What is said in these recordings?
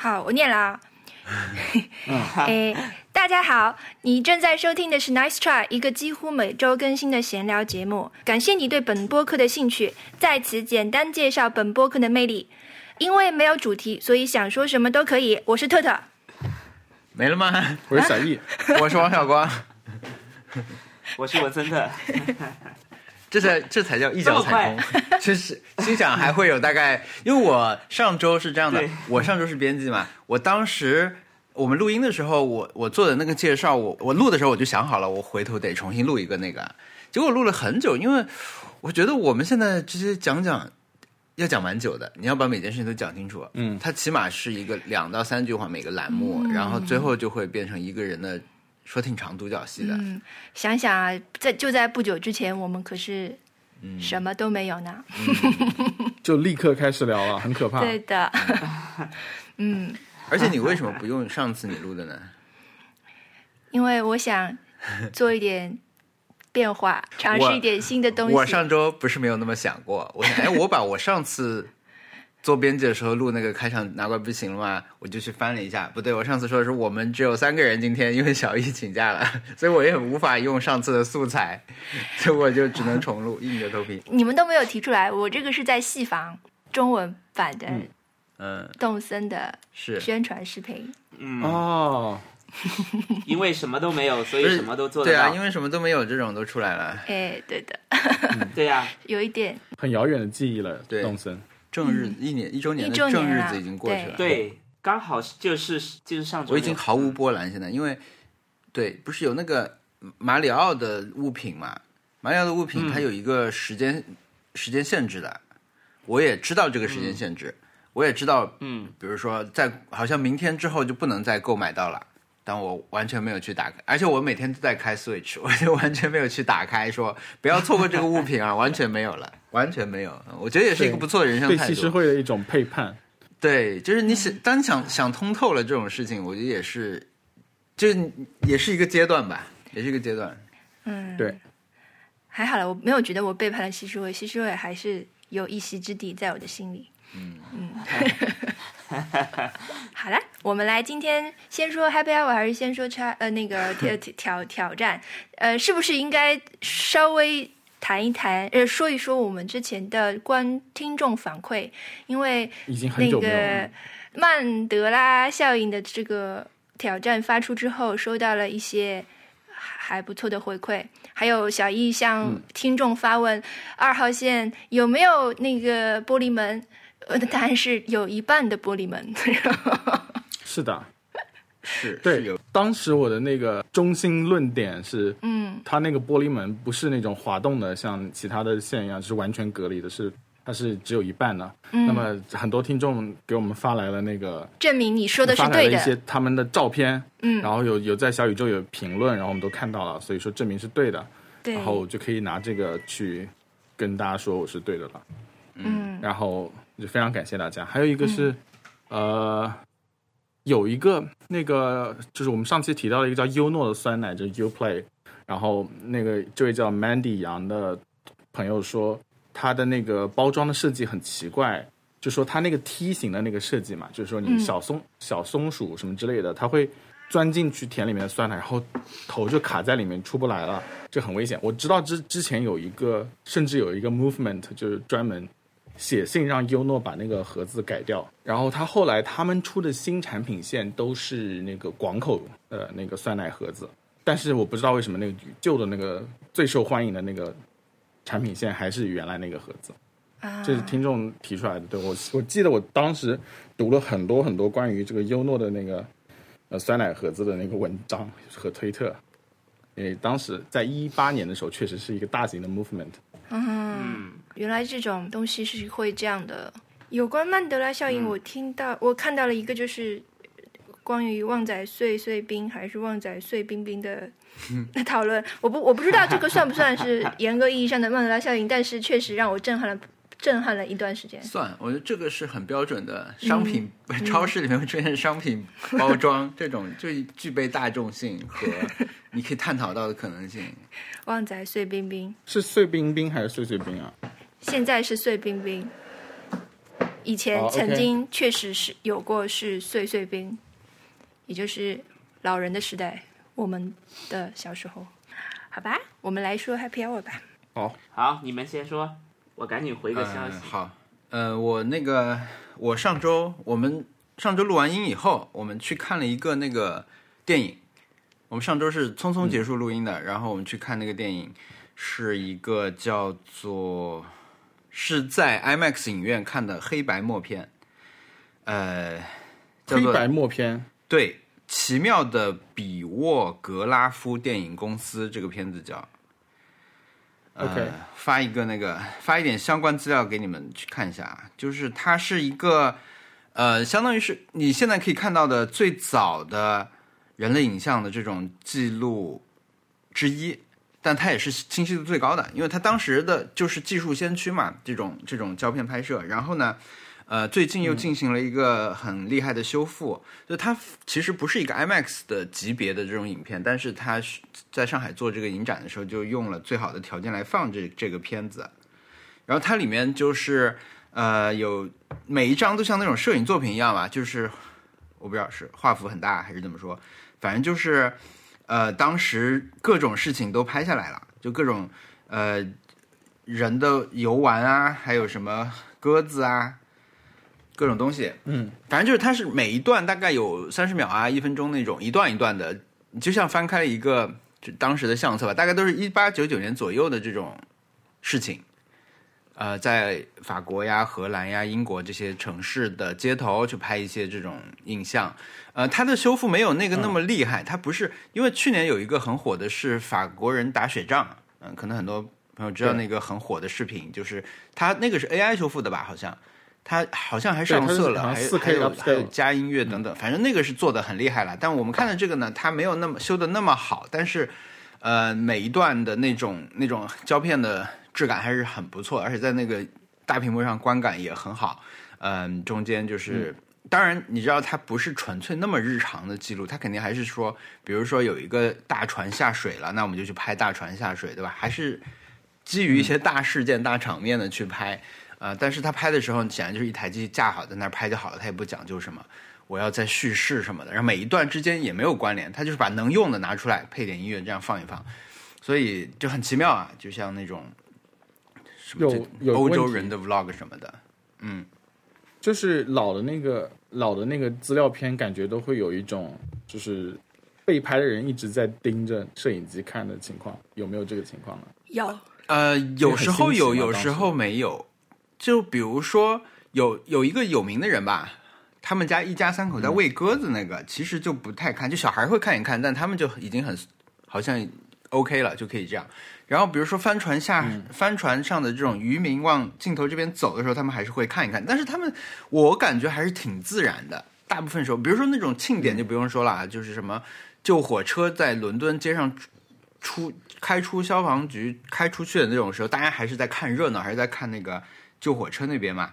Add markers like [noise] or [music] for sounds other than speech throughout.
好，我念了啊。[laughs] 诶，大家好，你正在收听的是 Nice Try，一个几乎每周更新的闲聊节目。感谢你对本播客的兴趣，在此简单介绍本播客的魅力。因为没有主题，所以想说什么都可以。我是特特，没了吗？我是小易，[laughs] 我是王小光，[laughs] 我是文森特。这才这才叫一脚踩空。[laughs] 就是心想还会有大概，因为我上周是这样的，我上周是编辑嘛，我当时我们录音的时候，我我做的那个介绍，我我录的时候我就想好了，我回头得重新录一个那个，结果录了很久，因为我觉得我们现在这些讲讲。要讲蛮久的，你要把每件事情都讲清楚。嗯它起码是一个两到三句话每个栏目，然后最后就会变成一个人的说挺长独角戏的。嗯，想想啊，在就在不久之前，我们可是嗯什么都没有呢。[laughs] 就立刻开始聊了，很可怕。对的，[laughs] 嗯，而且你为什么 [laughs] 不用上次你录的呢？因为我想做一点变化，尝试一点新的东西。我上周不是没有那么想过，我想，哎，我把我上次做编辑的时候录那个开场拿怪不行了吗？我就去翻了一下，不对，我上次说的是我们只有三个人，今天因为小易请假了，所以我也无法用上次的素材，[laughs] 所以我就只能重录，硬着头皮。你们都没有提出来，我这个是在戏房中文版的嗯，动森的是宣传视频。嗯，哦，[laughs] 因为什么都没有，所以什么都做得到。对啊，因为什么都没有，这种都出来了。哎，对的，对呀、[laughs] 有一点很遥远的记忆了，对动森。正日一年一周年的正日子已经过去了，对，刚好就是就是上周我已经毫无波澜现在，因为对，不是有那个马里奥的物品嘛？马里奥的物品嗯。它有一个时间、时间限制的，我也知道这个时间限制，我也知道，嗯，比如说在好像明天之后就不能再购买到了。但我完全没有去打开，而且我每天都在开 Switch，我就完全没有去打开说不要错过这个物品啊，完全没有了，完全没有。我觉得也是一个不错的人生态度。对西施会的一种背叛。对，就是你想，当你想想通透了这种事情，我觉得也是，就是也是一个阶段吧，也是一个阶段。嗯，对，还好了，我没有觉得我背叛了西施会，西施会还是有一席之地在我的心里。嗯嗯 [laughs] 好了，我们来今天先说 Happy Hour 还是先说差呃那个挑挑挑挑战？呃，是不是应该稍微谈一谈呃说一说我们之前的观听众反馈？因为那个了。曼德拉效应的这个挑战发出之后，收到了一些还还不错的回馈，还有小易向听众发问：二号线有没有那个玻璃门？我的答案是有一半的玻璃门。[laughs] 是的，是，对有，当时我的那个中心论点是，嗯它那个玻璃门不是那种滑动的，像其他的线一样是完全隔离的，是它是只有一半的。嗯，那么很多听众给我们发来了那个证明你说的是对的一。些他们的照片，嗯，然后有有在小宇宙有评论，然后我们都看到了，所以说证明是对的，对，然后就可以拿这个去跟大家说我是对的了。嗯然后就非常感谢大家。还有一个是，呃，有一个那个就是我们上期提到的一个叫优诺的酸奶，就是 U Play。然后那个这位叫 Mandy 杨的朋友说，他的那个包装的设计很奇怪，就说他那个梯形的那个设计嘛，就是说你嗯小松、小松鼠什么之类的，它会钻进去田里面的酸奶，然后头就卡在里面出不来了，这很危险。我知道之之前有一个，甚至有一个 movement 就是专门写信让优诺把那个盒子改掉。然后他后来他们出的新产品线都是那个广口呃那个酸奶盒子，但是我不知道为什么那个旧的那个最受欢迎的那个产品线还是原来那个盒子。啊，这是听众提出来的。对我，我记得我当时读了很多很多关于这个优诺的那个呃酸奶盒子的那个文章和推特，因为当时在一八年的时候，确实是一个大型的 movement。嗯，原来这种东西是会这样的。有关曼德拉效应，我听到、我看到了一个，就是关于旺仔碎碎冰还是旺仔碎冰冰的 [laughs] 的讨论。我不我不知道这个算不算是 [laughs] 严格意义上的曼德拉效应，但是确实让我震撼了震撼了一段时间。算，我觉得这个是很标准的商品，[laughs] 超市里面会出现商品包装这种，就具备大众性和你可以探讨到的可能性。旺仔碎冰冰，是碎冰冰还是碎碎冰啊？现在是碎冰冰。以前曾经确实是有过是碎碎冰，也就是老人的时代，我们的小时候。好吧，我们来说 Happy Hour 吧。好，你们先说，我赶紧回个消息。嗯好，呃，我那个我上周我们上周录完音以后，我们去看了一个那个电影。我们上周是匆匆结束录音的，然后我们去看那个电影，是一个叫做是在 IMAX 影院看的黑白默片，呃，叫做黑白默片，对，奇妙的比沃格拉夫电影公司这个片子叫。呃 OK 发一个那个发一点相关资料给你们去看一下啊，就是它是一个呃，相当于是你现在可以看到的最早的人类影像的这种记录之一，但它也是清晰度最高的，因为它当时的就是技术先驱嘛，这种这种胶片拍摄，然后呢。呃，最近又进行了一个很厉害的修复，就它其实不是一个 IMAX 的级别的这种影片，但是它是在上海做这个影展的时候，就用了最好的条件来放这这个片子。然后它里面就是呃有每一张都像那种摄影作品一样吧，就是我不知道是画幅很大还是怎么说，反正就是呃当时各种事情都拍下来了，就各种呃人的游玩啊，还有什么鸽子啊。各种东西，嗯，反正就是它是每一段大概有三十秒啊，一分钟那种一段一段的，就像翻开了一个就当时的相册吧，大概都是一八九九年左右的这种事情。呃，在法国呀、荷兰呀、英国这些城市的街头去拍一些这种影像，呃，它的修复没有那个那么厉害，它不是因为去年有一个很火的是法国人打雪仗，嗯、可能很多朋友知道那个很火的视频，就是它那个是 AI 修复的吧，好像。它好像还是上色了，还有 4K 还有还有加音乐等等，反正那个是做的很厉害了。但我们看的这个呢，它没有那么修的那么好，但是呃，每一段的那种那种胶片的质感还是很不错，而且在那个大屏幕上观感也很好。嗯、中间就是。当然，你知道它不是纯粹那么日常的记录，它肯定还是说，比如说有一个大船下水了，那我们就去拍大船下水，对吧？还是基于一些大事件、大场面的去拍。呃，但是他拍的时候，显然就是一台机架好在那儿拍就好了，他也不讲究什么我要在叙事什么的，然后每一段之间也没有关联，他就是把能用的拿出来配点音乐这样放一放，所以就很奇妙啊，就像那种什么欧洲人的 vlog 什么的，嗯，就是老的那个老的那个资料片，感觉都会有一种就是被拍的人一直在盯着摄影机看的情况，有没有这个情况呢？有，呃，有时候有，有时候没有。就比如说，有有一个有名的人吧，他们家一家三口在喂鸽子，那个、其实就不太看，就小孩会看一看，但他们就已经很好像 OK 了，就可以这样。然后比如说帆船下、帆船上的这种渔民往镜头这边走的时候，他们还是会看一看，但是他们我感觉还是挺自然的。大部分时候，比如说那种庆典就不用说了啊，就是什么救火车在伦敦街上出开出消防局开出去的那种时候，大家还是在看热闹，还是在看那个救火车那边嘛。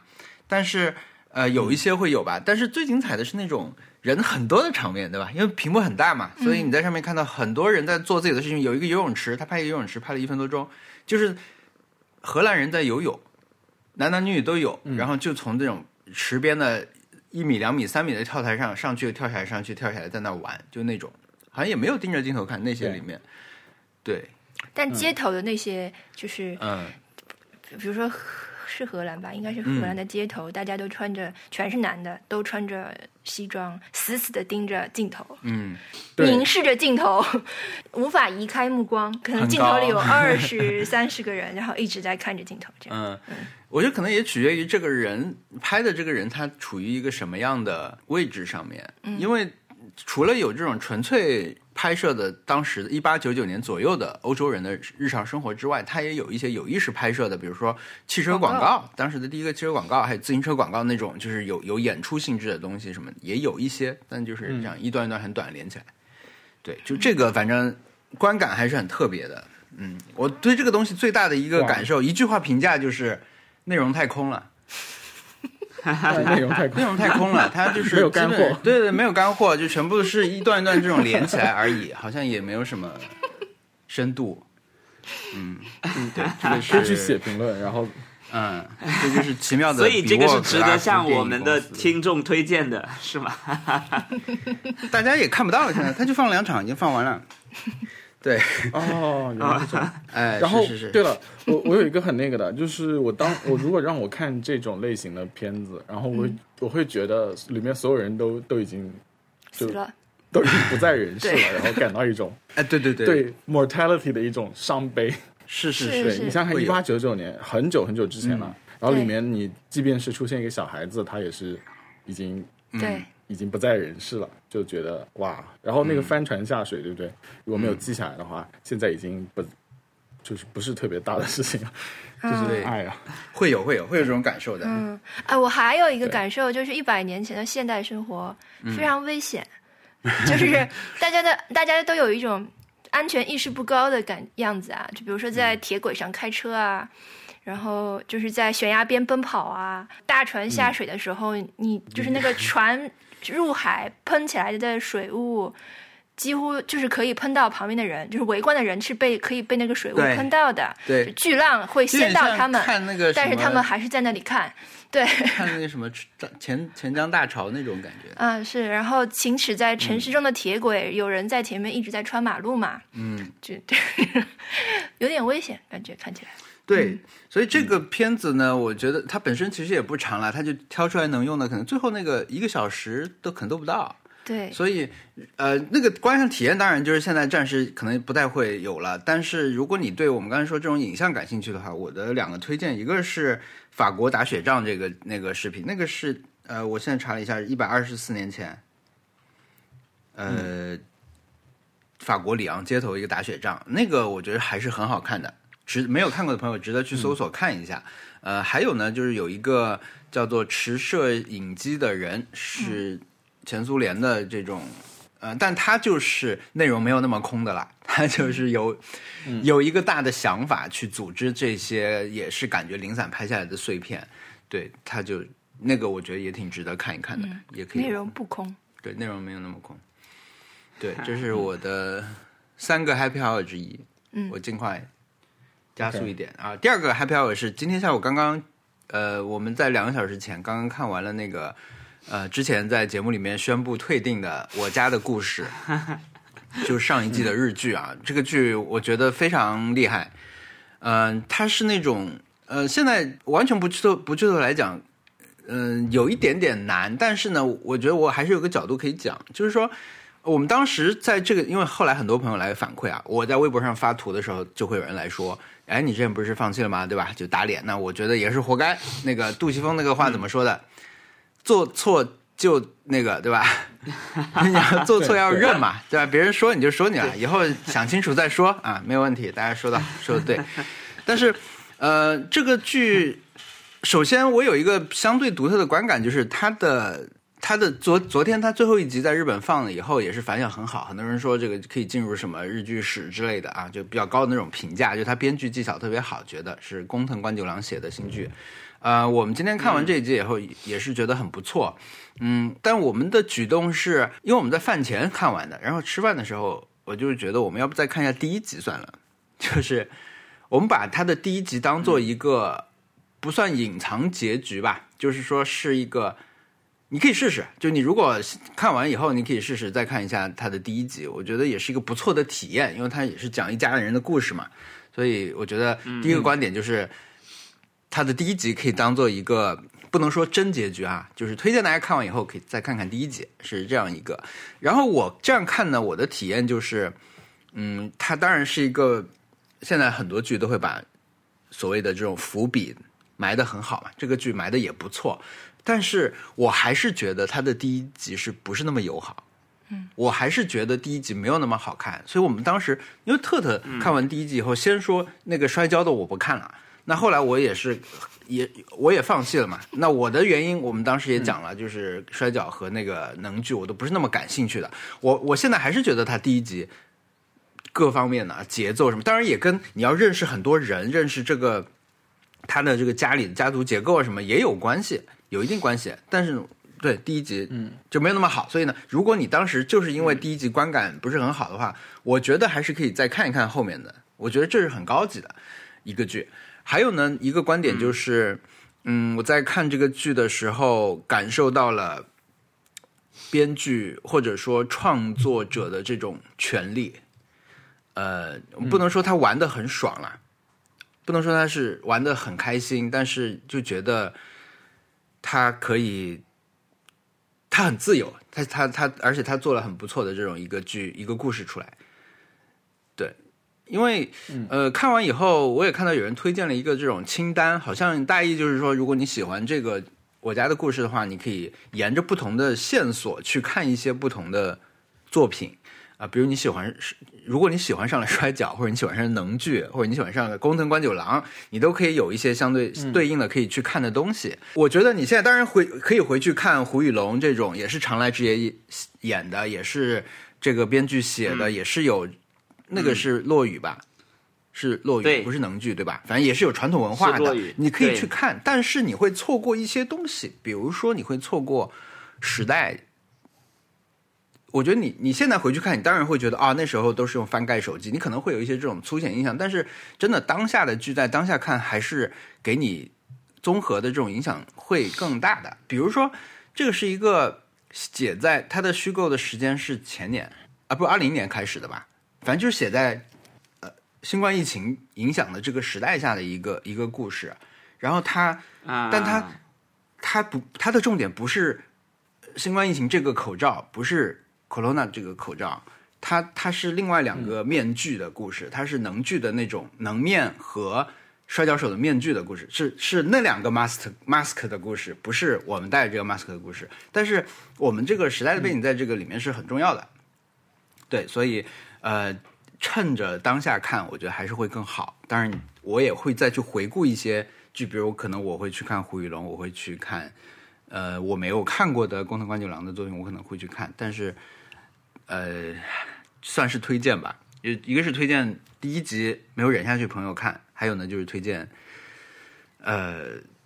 但是呃，有一些会有吧。但是最精彩的是那种人很多的场面，对吧？因为屏幕很大嘛，所以你在上面看到很多人在做自己的事情。有一个游泳池，他拍一个游泳池，拍了一分多钟，就是荷兰人在游泳，男男女女都有，然后就从这种池边的一米、两米、三米的跳台上上去，跳下来，上去，跳下来，在那玩，就那种，好像也没有盯着镜头看那些里面。对，但街头的那些就是，嗯，比如说是荷兰吧，应该是荷兰的街头，大家都穿着，全是男的，都穿着西装，死死的盯着镜头，嗯，凝视着镜头，[laughs] 无法移开目光。可能镜头里有二十 [laughs] 三十个人，然后一直在看着镜头，这样。嗯，我觉得可能也取决于这个人拍的这个人他处于一个什么样的位置上面，因为除了有这种纯粹拍摄的当时的一八九九年左右的欧洲人的日常生活之外，他也有一些有意识拍摄的，比如说汽车广告，广当时的第一个汽车广告，还有自行车广告那种，就是有有演出性质的东西什么也有一些，但就是这样一段一段很短连起来。对，就这个反正观感还是很特别的。嗯，我对这个东西最大的一个感受，一句话评价就是内容太空了，[laughs] 内容太内容太空了，[laughs] 它就是没有干货对对，没有干货，就全部是一段一段这种连起来而已，[laughs] 好像也没有什么深度。嗯，对，这个可以去是写评论，然后嗯，这就是奇妙的。所以这个是值得向我们的听众推荐的，是吗？大家也看不到了，现在他就放两场，已经放完了。对，哦，原来是这样。哎，然后是是。是，对了，我我有一个很那个的，就是我当我如果让我看这种类型的片子，然后我会、我会觉得里面所有人都都已经就死了，[laughs] 都已经不在人世了，然后感到一种 [laughs] 哎，对对对，对 mortality 的一种伤悲。[laughs] 是是是是，你想想看，一八九九年很久很久之前了，然后里面你即便是出现一个小孩子，他也是已经对，已经不在人世了，就觉得哇，然后那嗯。个帆船下水，对不对？如果没有记下来的话，现在已经不就是不是特别大的事情了，就是对。哎呀，会有会有会有这种感受的。嗯，哎，我还有一个感受，就是一百年前的现代生活嗯非常危险，[laughs] 就是大家的大家都有一种安全意识不高的感样子啊，就比如说在铁轨上开车啊。然后就是在悬崖边奔跑啊，大船下水的时候，你就是那个船入海喷起来的水雾，几乎就是可以喷到旁边的人，就是围观的人是被可以被那个水雾喷到的。对巨浪会掀到他们，看那个，但是他们还是在那里看。对，[laughs] 看那 [laughs] 个什么钱钱江大潮那种感觉。嗯，是，然后行驶在城市中的铁轨，有人在前面一直在穿马路嘛，嗯，就 [laughs] 有点危险，感觉看起来。对，所以这个片子呢，我觉得它本身其实也不长了，它就挑出来能用的，可能最后那个一个小时都可能都不到。对，所以，呃，那个观看体验当然就是现在暂时可能不太会有了。但是如果你对我们刚才说这种影像感兴趣的话，我的两个推荐，一个是法国打雪仗这个那个视频，那个是呃，我现在查了一下，一百二十四年前，呃，法国里昂街头一个打雪仗，那个我觉得还是很好看的，值没有看过的朋友值得去搜索看一下。呃，还有呢，就是有一个叫做持摄影机的人是。前苏联的这种，呃，但他就是内容没有那么空的啦，他就是有、有一个大的想法去组织这些，也是感觉零散拍下来的碎片，对，他就那个我觉得也挺值得看一看的，也可以内容不空。对内容没有那么空，对，这是我的三个 happy hour 之一，嗯我尽快加速一点啊。第二个 happy hour 是今天下午刚刚，呃，我们在两个小时前刚刚看完了那个。呃，之前在节目里面宣布退订的《我家的故事》，[laughs] 就是上一季的日剧啊。这个剧我觉得非常厉害，嗯、它是那种呃，现在完全不剧透不剧透来讲，嗯、有一点点难，但是呢，我觉得我还是有个角度可以讲，就是说。我们当时在这个，因为后来很多朋友来反馈啊，我在微博上发图的时候，就会有人来说：“哎，你之前不是放弃了吗？对吧？”就打脸。那我觉得也是活该。那个杜琪峰那个话怎么说的？做错就那个，对吧？[laughs] 你要做错要认嘛，对吧？别人说你就说你了，以后想清楚再说啊，没有问题。大家说的说的对，但是呃，这个剧首先我有一个相对独特的观感，就是它的。他的昨昨天他最后一集在日本放了以后，也是反响很好，很多人说这个可以进入什么日剧史之类的啊，就比较高的那种评价，就他编剧技巧特别好，觉得是工藤官九郎写的新剧。呃，我们今天看完这一集以后，也是觉得很不错。嗯，但我们的举动是因为我们在饭前看完的，然后吃饭的时候，我就是觉得我们要不再看一下第一集算了，就是我们把他的第一集当做一个不算隐藏结局吧，就是说是一个。你可以试试，就你如果看完以后，你可以试试再看一下它的第一集，我觉得也是一个不错的体验，因为它也是讲一家人的故事嘛。所以我觉得第一个观点就是，它的第一集可以当做一个不能说真结局啊，就是推荐大家看完以后可以再看看第一集，是这样一个。然后我这样看呢，我的体验就是，嗯，它当然是一个现在很多剧都会把所谓的这种伏笔埋得很好嘛，这个剧埋的也不错。但是我还是觉得它的第一集是不是那么友好？嗯，我还是觉得第一集没有那么好看，所以我们当时因为特特看完第一集以后，先说那个摔跤的我不看了，那后来我也是也我也放弃了嘛。[laughs] 那我的原因我们当时也讲了，就是摔跤和那个能剧我都不是那么感兴趣的。我我现在还是觉得他第一集各方面的节奏什么，当然也跟你要认识很多人，认识这个他的这个家里的家族结构啊什么也有关系。有一定关系，但是对第一集嗯就没有那么好，所以呢，如果你当时就是因为第一集观感不是很好的话，我觉得还是可以再看一看后面的，我觉得这是很高级的一个剧。还有呢，一个观点就是，嗯我在看这个剧的时候，感受到了编剧或者说创作者的这种权利。呃，不能说他玩的很爽啦，不能说他是玩的很开心，但是就觉得他可以，他很自由，他他他，而且他做了很不错的这种一个剧一个故事出来。对，因为呃，看完以后我也看到有人推荐了一个这种清单，好像大意就是说，如果你喜欢这个我家的故事的话，你可以沿着不同的线索去看一些不同的作品。啊，比如你喜欢，如果你喜欢上了摔跤，或者你喜欢上了能剧，或者你喜欢上了工藤官九郎，你都可以有一些相对对应的可以去看的东西。我觉得你现在当然回可以回去看胡宇龙这种，也是长濑智也演的，也是这个编剧写的，也是有那个是落雨吧，是落雨，不是能剧对吧？反正也是有传统文化的你可以去看，但是你会错过一些东西，比如说你会错过时代。我觉得你你现在回去看，你当然会觉得啊，那时候都是用翻盖手机，你可能会有一些这种粗浅印象。但是真的当下的剧在当下看，还是给你综合的这种影响会更大的。比如说，这个是一个写在它的虚构的时间是前年啊，不，二零年开始的吧？反正就是写在呃新冠疫情影响的这个时代下的一个一个故事。然后它啊，但它它不，它的重点不是新冠疫情这个口罩，不是 corona 这个口罩，它它是另外两个面具的故事，它是能剧的那种能面和摔跤手的面具的故事，是是那两个 mask mask 的故事，不是我们戴这个 mask 的故事。但是我们这个时代的背景在这个里面是很重要的，对，所以呃，趁着当下看，我觉得还是会更好。当然，我也会再去回顾一些剧，比如可能我会去看胡宇龙，我会去看呃我没有看过的宫藤官九郎的作品，我可能会去看，但是呃，算是推荐吧。一一个是推荐第一集没有忍下去朋友看，还有呢就是推荐呃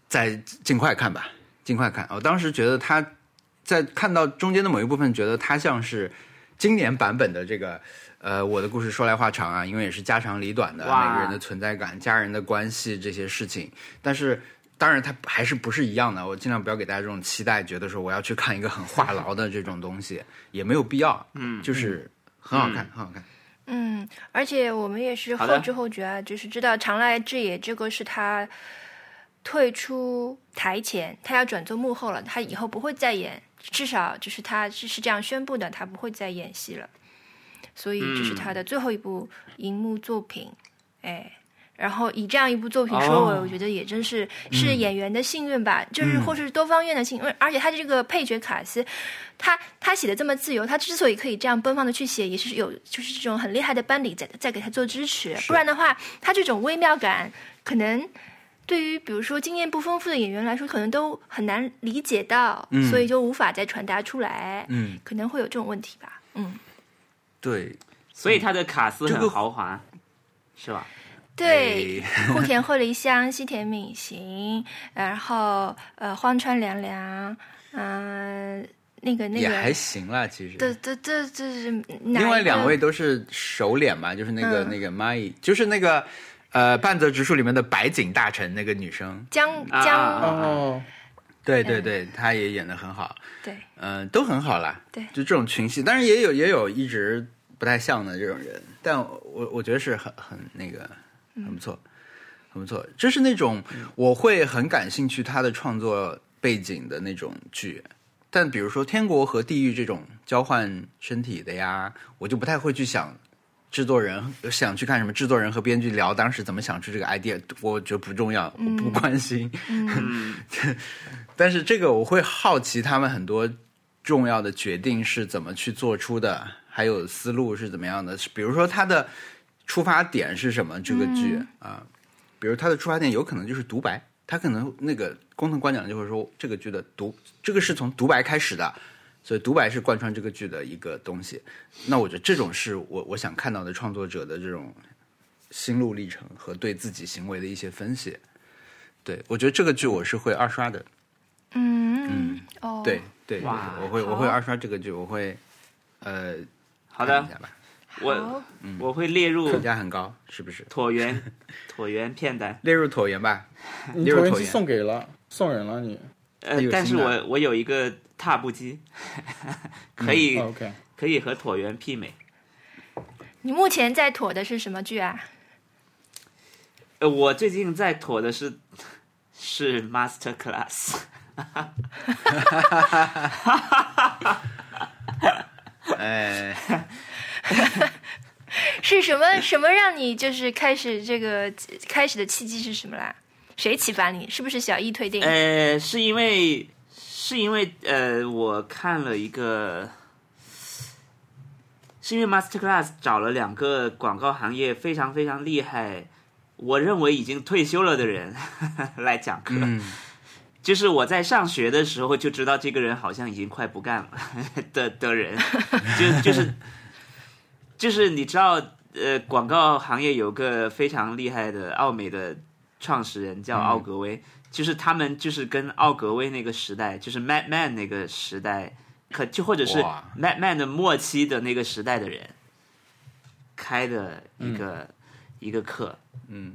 再尽快看吧，尽快看。我当时觉得他在看到中间的某一部分，觉得他像是今年版本的这个呃我的故事说来话长啊，因为也是家长里短的哇每个人的存在感、家人的关系这些事情，但是。当然，它还是不是一样的。我尽量不要给大家这种期待，觉得说我要去看一个很话痨的这种东西，也没有必要。嗯，就是很好看，很好看。嗯，而且我们也是后知后觉啊，就是知道长濑智也这个是他退出台前，他要转做幕后了，他以后不会再演，至少就是他是是这样宣布的，他不会再演戏了，所以这是他的最后一部荧幕作品，哎。然后以这样一部作品收尾，哦我觉得也真是是演员的幸运吧，就是或是多方面的幸运。而且他的这个配角卡斯，他他写的这么自由，他之所以可以这样奔放的去写，也是有就是这种很厉害的班底在在给他做支持，不然的话，他这种微妙感可能。对于比如说经验不丰富的演员来说，可能都很难理解到，嗯所以就无法再传达出来，嗯，可能会有这种问题吧。嗯，对，所以他的卡斯很豪华，是吧？对，哎。[laughs] 户田 [laughs] 惠梨香、西田敏行，然后呃荒川凉凉，嗯、那个那个也还，行啦，其实。对对对，就是另外两位都是熟脸嘛，就是那个、嗯。那个 Mai，就是那个呃半泽直树里面的白井大臣那个女生，江啊江、哦，对对对，她也演的很好，对。嗯、都很好啦。对。就这种群戏，当然也有也有一直不太像的这种人，但我我觉得是很很那个很不错，很不错。就是那种我会很感兴趣他的创作背景的那种剧。但比如说天国和地狱这种交换身体的呀，我就不太会去想制作人想去看什么制作人和编剧聊当时怎么想出这个 idea，我觉得不重要，我不关心。嗯，[laughs] 但是这个我会好奇他们很多重要的决定是怎么去做出的，还有思路是怎么样的。比如说他的出发点是什么？这个剧啊、比如他的出发点有可能就是独白，他可能那个工藤官讲就会说这个剧的独，这个是从独白开始的。所以独白是贯穿这个剧的一个东西，那我觉得这种是我我想看到的创作者的这种心路历程和对自己行为的一些分析。对我觉得这个剧我是会二刷的，嗯哦，对对，我会我会二刷这个剧，我会呃好的，一下吧。我我会列入评价很高，是不是？椭圆 [laughs] 椭圆片单，列入椭圆吧。[laughs] 你椭圆机送给了送人了你，呃，但是我我有一个踏步机，[laughs] 可以、可以和椭圆媲美。你目前在妥的是什么剧啊？呃，我最近在妥的是是 Master Class，哎，[laughs] 是什么什么让你就是开始这个开始的契机是什么啦？谁启发你？是不是小易推定？呃，是因为是因为呃，我看了一个，是因为 Master Class 找了两个广告行业非常非常厉害，我认为已经退休了的人 [laughs] 来讲课。嗯，就是我在上学的时候就知道这个人好像已经快不干了 [laughs] 的的人，就就是就是你知道，呃，广告行业有个非常厉害的奥美的创始人叫奥格威，就是他们就是跟奥格威那个时代，就是 Mad Man 那个时代，可就或者是哇。Mad Man 的末期的那个时代的人开的一个、一个课，嗯，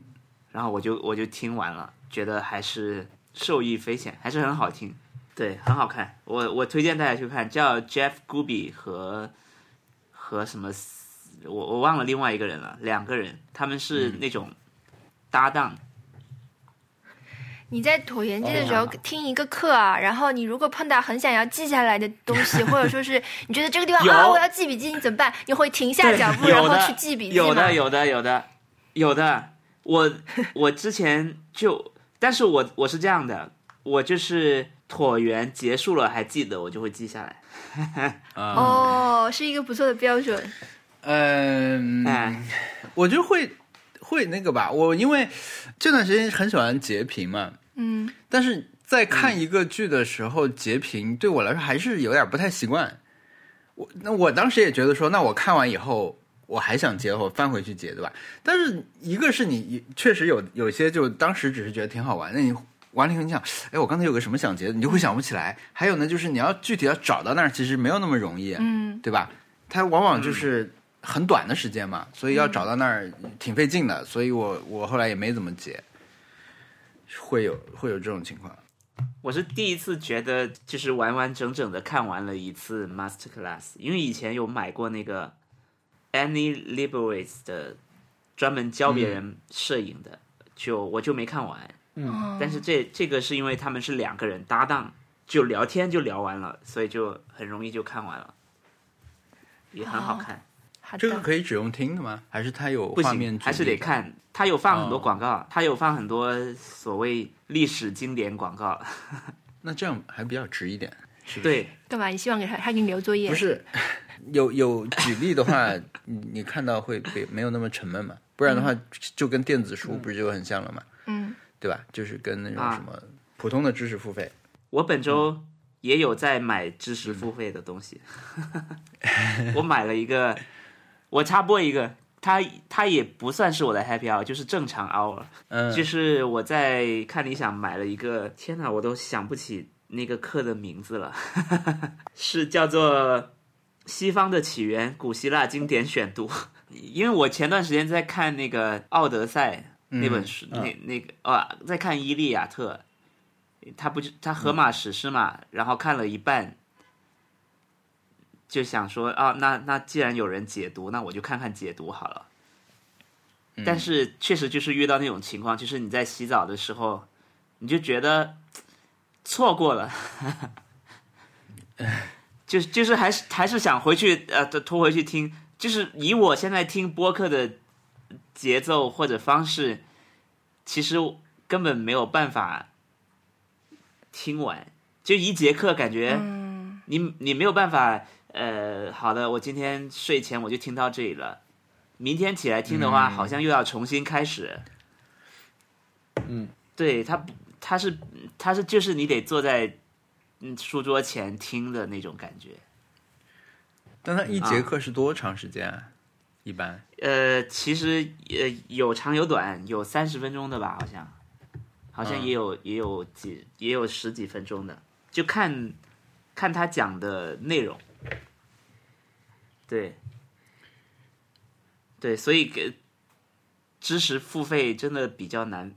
然后我就我就听完了，觉得还是受益匪浅，还是很好听，对，很好看。我我推荐大家去看，叫 Jeff Gooby 和和什么，我我忘了另外一个人了，两个人，他们是那种搭档，你在椭圆机的时候听一个课啊，然后你如果碰到很想要记下来的东西，或者说是你觉得这个地方 [laughs] 啊我要记笔记，你怎么办？你会停下脚步，然后去记笔记吗？有的有的有的有的，我我之前就，但是我我是这样的，我就是椭圆结束了还记得，我就会记下来。啊，[laughs] 哦，是一个不错的标准。嗯，哎，我就会会那个吧。我因为这段时间很喜欢截屏嘛，嗯，但是在看一个剧的时候，截屏对我来说还是有点不太习惯。我那我当时也觉得说，那我看完以后，我还想截，我翻回去截，对吧？但是一个是你确实有有些就当时只是觉得挺好玩，那你完了以后你想，哎，我刚才有个什么想截的，你就会想不起来。还有呢，就是你要具体要找到那儿，其实没有那么容易，嗯，对吧？它往往就是很短的时间嘛，所以要找到那儿挺费劲的，所以我我后来也没怎么解，会有会有这种情况。我是第一次觉得就是完完整整的看完了一次 Master Class，因为以前有买过那个 Annie Leibovitz 的专门教别人摄影的，就我就没看完。嗯但是这这个是因为他们是两个人搭档，就聊天就聊完了，所以就很容易就看完了，也很好看。好这个。可以只用听的吗？还是它有不画面行，还是？得看。它有放很多哦广告，它有放很多所谓历史经典广告。[laughs] 那这样还比较值一点，是不是？对，干嘛？你希望给他他给你留作业？不是 [laughs] 有有举例的话，你 [laughs] 你看到会被没有那么沉闷嘛？不然的话，就跟电子书不是就很像了嘛？嗯，对吧？就是跟那种啊什么普通的知识付费，我本周也有在买知识付费的东西，我买了一个，我插播一个，它它也不算是我的 happy hour，就是正常 hour，嗯，就是我在看理想买了一个，天哪，我都想不起那个课的名字了，[laughs] 是叫做《西方的起源：古希腊经典选读》，因为我前段时间在看那个《奥德赛》那本书，嗯。那那个啊，在看《伊利亚特》，他不就他荷马史诗嘛，然后看了一半。就想说啊，那那既然有人解读，那我就看看解读好了。但是确实就是遇到那种情况，就是你在洗澡的时候，你就觉得错过了，[laughs] 就是就是还是还是想回去呃拖回去听，就是以我现在听播客的节奏或者方式，其实根本没有办法听完，就一节课感觉你你没有办法呃，好的，我今天睡前我就听到这里了。明天起来听的话，好像又要重新开始。嗯，对他，他是他是就是你得坐在嗯书桌前听的那种感觉。但他一节课是多长时间啊？一般呃，其实呃有长有短，有三十分钟的吧，好像，好像也有、也有几也有十几分钟的，就看看他讲的内容。对，对，所以给知识付费真的比较难。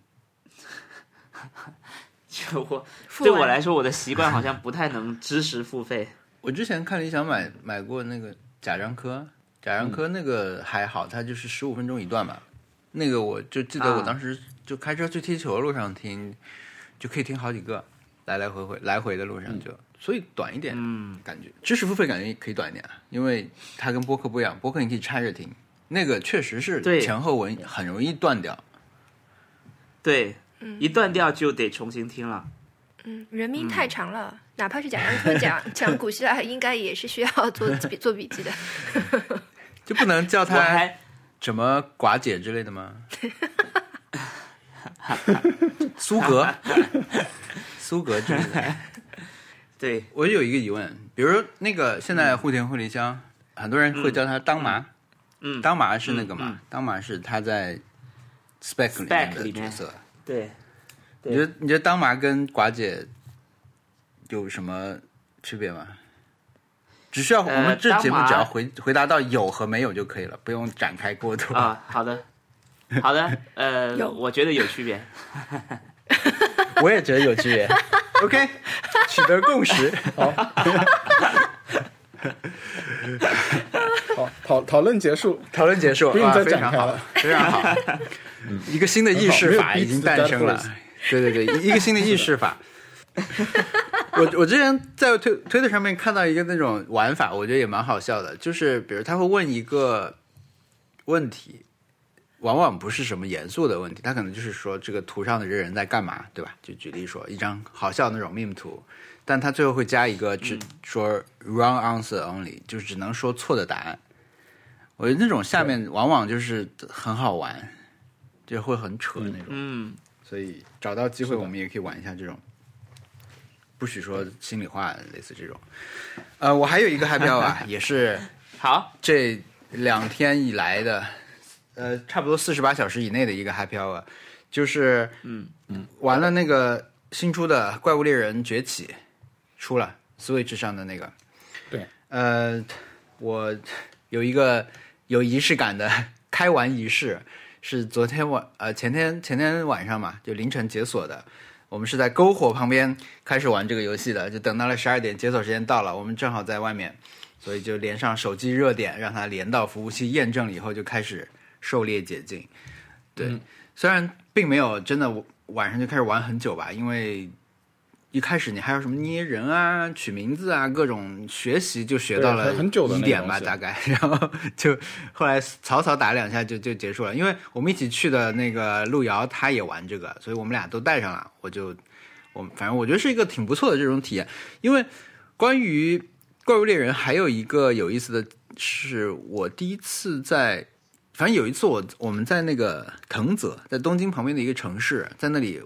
[laughs] 就我对我来说，我的习惯好像不太能知识付费。[laughs] 我之前看理想买买过那个贾樟柯，贾樟柯那个还好，它就是十五分钟一段嘛。那个我就记得我啊当时就开车去踢球的路上听，就可以听好几个，来来回回来回的路上就，所以短一点，嗯，感觉知识付费感觉可以短一点啊，因为它跟播客不一样，播客你可以拆着听，那个确实是前后文很容易断掉。对，一断掉就得重新听了。嗯，人名太长了，哪怕是贾樟柯讲讲古希腊，应该也是需要做笔做笔记的。[laughs] 就不能叫我它还什么寡姐之类的吗？[laughs] 苏格，苏格之类的。对。我有一个疑问，比如那个现在户田惠梨香，很多人会叫她当麻，嗯。当麻是那个嘛，嗯。嗯当麻是她在 spec 里面的角色。对，你觉得你觉得当麻跟寡姐有什么区别吗？只需要我呃们这节目只要回回答到有和没有就可以了，不用展开过多。啊，好的，好的，呃，有。我觉得有区别。[laughs] 我也觉得有区别。OK，[laughs] 取得共识。好，[laughs] 好讨讨论结束，讨论结束，不用再哇非常好展开了，非常好。一个新的意识法已经诞生了。对对对，一个新的意识法。[laughs] 我我之前在推推特上面看到一个那种玩法，我觉得也蛮好笑的，就是比如他会问一个问题，往往不是什么严肃的问题，他可能就是说这个图上的这人在干嘛，对吧？就举例说一张好笑的那种 meme 图，但他最后会加一个只说 wrong answer only，就是只能说错的答案。我觉得那种下面往往就是很好玩，就会很扯那种。嗯，所以找到机会，我们也可以玩一下这种，不许说心里话，类似这种。呃，我还有一个 happy hour，啊 [laughs] 也是好，这两天以来的，呃，差不多四十八小时以内的一个 happy hour，就是嗯嗯，玩了那个新出的《怪物猎人崛起》，出了 Switch 上的那个。对，呃，我有一个有仪式感的开玩仪式，是昨天晚呃前天前天晚上嘛，就凌晨解锁的。我们是在篝火旁边开始玩这个游戏的，就等到了十二点，解锁时间到了，我们正好在外面，所以就连上手机热点，让它连到服务器验证了以后，就开始狩猎解禁。对，虽然并没有真的晚上就开始玩很久吧，因为一开始你还有什么捏人啊、取名字啊，各种学习就学到了很很久的一点吧，大概，[laughs] 然后就后来草草打两下就就结束了。因为我们一起去的那个路遥他也玩这个，所以我们俩都带上了，我就我反正我觉得是一个挺不错的这种体验。因为关于怪物猎人还有一个有意思的是，我第一次在。反正有一次我我们在那个藤泽，在东京旁边的一个城市，在那里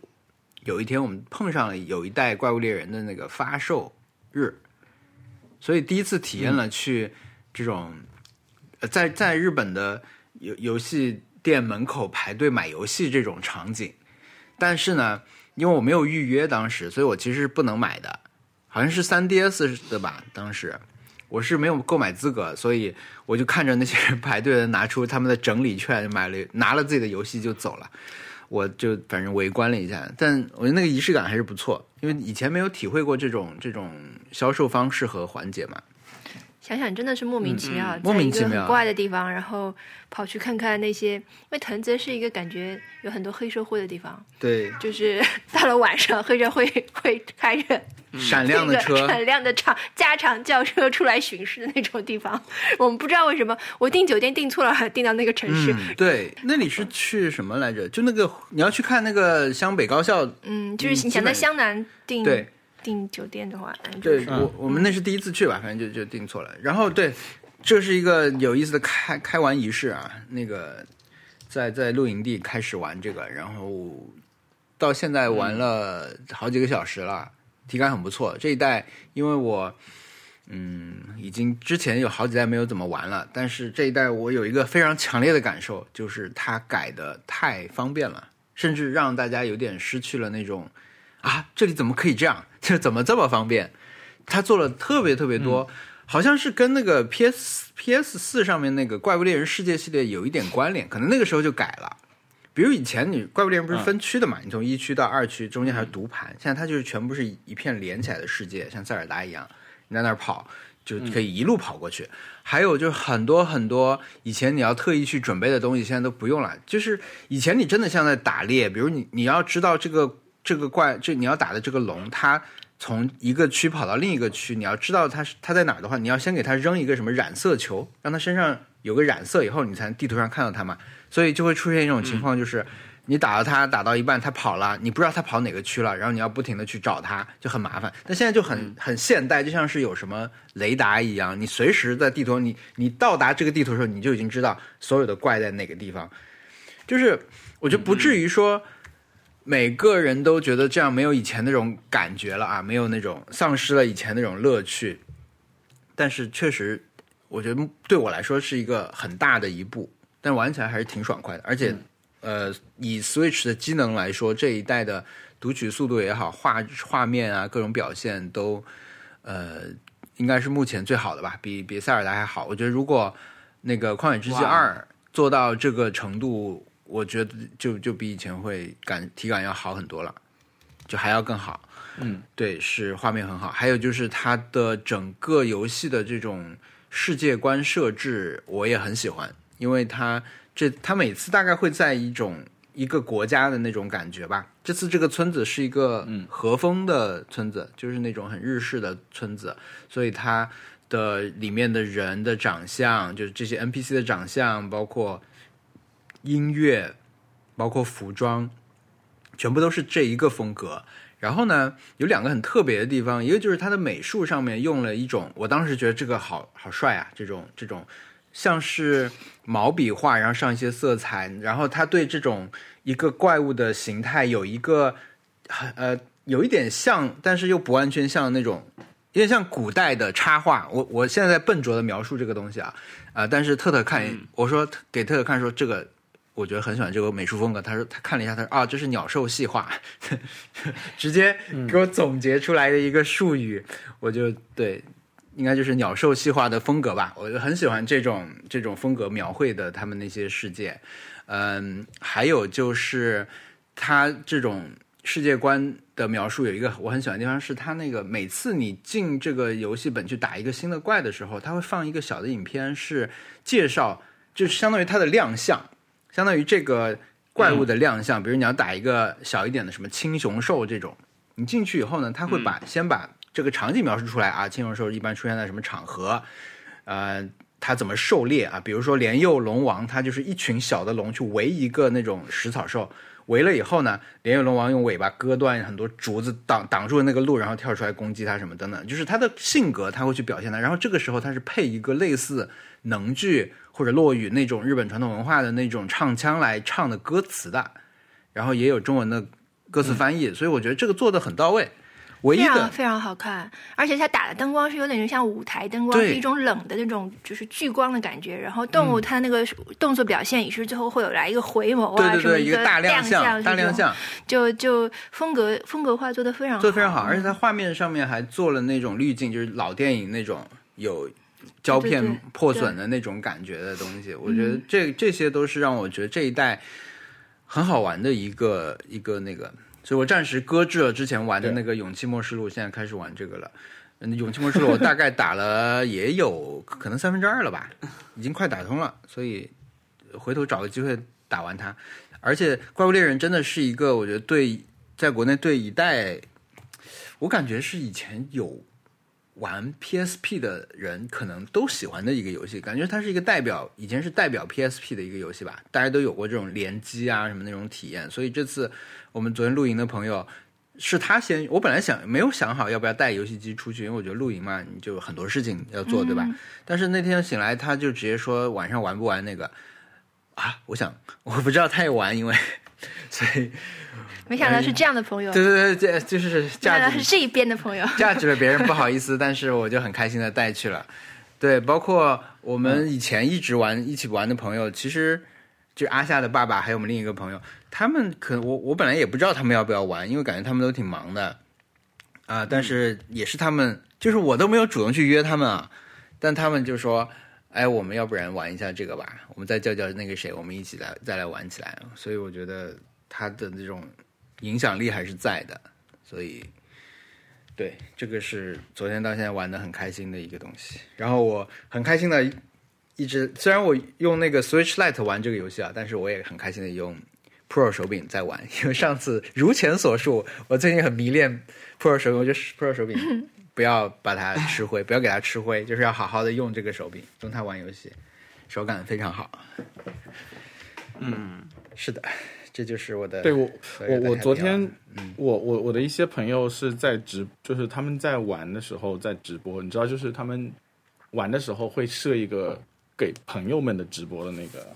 有一天我们碰上了有一代怪物猎人的那个发售日，所以第一次体验了去这种、呃在在日本的游游戏店门口排队买游戏这种场景。但是呢，因为我没有预约当时，所以我其实是不能买的，好像是 3DS 的吧，当时。我是没有购买资格，所以我就看着那些人排队的拿出他们的整理券，买了拿了自己的游戏就走了。我就反正围观了一下，但我觉得那个仪式感还是不错，因为以前没有体会过这种这种销售方式和环节嘛。想想真的是莫名其妙，嗯莫名其妙。在一个很怪的地方，然后跑去看看那些，因为藤泽是一个感觉有很多黑社会的地方，对，就是 [laughs] 到了晚上，黑社会 [laughs] 会开着闪亮的车，闪亮的长加长轿车出来巡视的那种地方。[laughs] 我们不知道为什么，我订酒店订错了，订到那个城市。嗯，对，那里是去什么来着？就那个你要去看那个湘北高校，嗯，就是你想在湘南订对订酒店的话，嗯对就是我我们那是第一次去吧，反正就就订错了。然后对，这是一个有意思的开开玩仪式啊，那个在在露营地开始玩这个，然后到现在玩了好几个小时了，体感很不错。这一代因为我嗯已经之前有好几代没有怎么玩了，但是这一代我有一个非常强烈的感受，就是它改的太方便了，甚至让大家有点失去了那种啊这里怎么可以这样，这怎么这么方便？他做了特别特别多好像是跟那个 PS PS 四上面那个《怪物猎人世界》系列有一点关联，可能那个时候就改了。比如以前你《怪物猎人》不是分区的嘛，你从一区到二区，中间还是读盘，现在它就是全部是一片连起来的世界，像塞尔达一样，你在那儿跑就可以一路跑过去。还有就是很多很多以前你要特意去准备的东西，现在都不用了。就是以前你真的像在打猎，比如你你要知道这个这个怪，这你要打的这个龙，它从一个区跑到另一个区，你要知道它是它在哪儿的话，你要先给它扔一个什么染色球，让它身上有个染色以后，你才能地图上看到它嘛。所以就会出现一种情况，就是你打到它，打到一半它跑了，你不知道它跑哪个区了，然后你要不停的去找它，就很麻烦。但现在就很很现代，就像是有什么雷达一样，你随时在地图，你你到达这个地图的时候，你就已经知道所有的怪在哪个地方。就是我觉得不至于说每个人都觉得这样没有以前那种感觉了啊，没有那种丧失了以前那种乐趣。但是确实，我觉得对我来说是一个很大的一步。但玩起来还是挺爽快的，而且，呃，以 Switch 的机能来说，这一代的读取速度也好，画画面啊，各种表现都，呃，应该是目前最好的吧，比比塞尔达还好。我觉得如果那个旷野之息二做到这个程度，我觉得就就比以前会感体感要好很多了，就还要更好。嗯，对，是画面很好，还有就是它的整个游戏的这种世界观设置，我也很喜欢。因为它这它每次大概会在一种一个国家的那种感觉吧。这次这个村子是一个和风的村子，就是那种很日式的村子，所以它的里面的人的长相，就是这些 NPC 的长相，包括音乐，包括服装，全部都是这一个风格。然后呢，有两个很特别的地方，一个就是它的美术上面用了一种，我当时觉得这个好好帅啊，这种这种。像是毛笔画，然后上一些色彩，然后他对这种一个怪物的形态有一个很呃有一点像，但是又不完全像那种，有点像古代的插画。我我现在在笨拙的描述这个东西啊啊！但是特特看，我说给特特看说这个，我觉得很喜欢这个美术风格。他说他看了一下，他说啊，这是鸟兽细画，[laughs] 直接给我总结出来的一个术语，我就对。应该就是鸟兽细画的风格吧，我就很喜欢这种这种风格描绘的他们那些世界，嗯，还有就是他这种世界观的描述有一个我很喜欢的地方，是他那个每次你进这个游戏本去打一个新的怪的时候，他会放一个小的影片，是介绍，就相当于它的亮相，相当于这个怪物的亮相，比如你要打一个小一点的什么青熊兽这种，你进去以后呢，他会把先把。这个场景描述出来啊，青熊兽一般出现在什么场合？呃，它怎么狩猎啊？比如说连幼龙王，它就是一群小的龙去围一个那种食草兽，围了以后呢，莲幼龙王用尾巴割断很多竹子挡挡住那个路，然后跳出来攻击他什么等等，就是他的性格，他会去表现的。然后这个时候他是配一个类似能剧或者落语那种日本传统文化的那种唱腔来唱的歌词的，然后也有中文的歌词翻译，所以我觉得这个做的很到位。非常非常好看，而且它打的灯光是有点像舞台灯光，是一种冷的那种，就是聚光的感觉。然后动物它那个动作表现也是最后会有来一个回眸啊，什么一个大亮相，大亮相，就就风格风格化做的非常好，做的非常好。而且它画面上面还做了那种滤镜，就是老电影那种有胶片破损的那种感觉的东西。我觉得这这些都是让我觉得这一代很好玩的一个一个那个。所以我暂时搁置了之前玩的那个《勇气末世录》，现在开始玩这个了。嗯，《勇气末世录》我大概打了也有可能三分之二了吧，[laughs] 已经快打通了。所以回头找个机会打完它。而且《怪物猎人》真的是一个，我觉得对在国内对一代，我感觉是以前有。玩 PSP 的人可能都喜欢的一个游戏，感觉它是一个代表，以前是代表 PSP 的一个游戏吧。大家都有过这种联机啊什么那种体验，所以这次我们昨天露营的朋友是他先，我本来想没有想好要不要带游戏机出去，因为我觉得露营嘛，你就很多事情要做，对吧？但是那天醒来，他就直接说晚上玩不玩那个啊？我 [laughs] 想我不知道他也玩，因为 [laughs] 所以。没想到是这样的朋友，对对对，这就是价值是这一边的朋友，价值了别人不好意思，[laughs] 但是我就很开心的带去了。对，包括我们以前一直玩一起玩的朋友，其实就阿夏的爸爸还有我们另一个朋友，他们可我我本来也不知道他们要不要玩，因为感觉他们都挺忙的啊。但是也是他们，就是我都没有主动去约他们啊，但他们就说，哎，我们要不然玩一下这个吧，我们再叫叫那个谁，我们一起来再来玩起来。所以我觉得他的这种影响力还是在的，所以对这个是昨天到现在玩的很开心的一个东西。然后我很开心的一直，虽然我用那个 Switch Lite 玩这个游戏啊，但是我也很开心的用 Pro 手柄在玩，因为上次如前所述，我最近很迷恋 Pro 手柄，我觉得 Pro 手柄不要把它吃灰，不要给它吃灰，就是要好好的用这个手柄，用它玩游戏，手感非常好。嗯，是的，这就是我的对我我我昨天我我我的一些朋友是在直，就是他们在玩的时候在直播，你知道，就是他们玩的时候会设一个给朋友们的直播的那个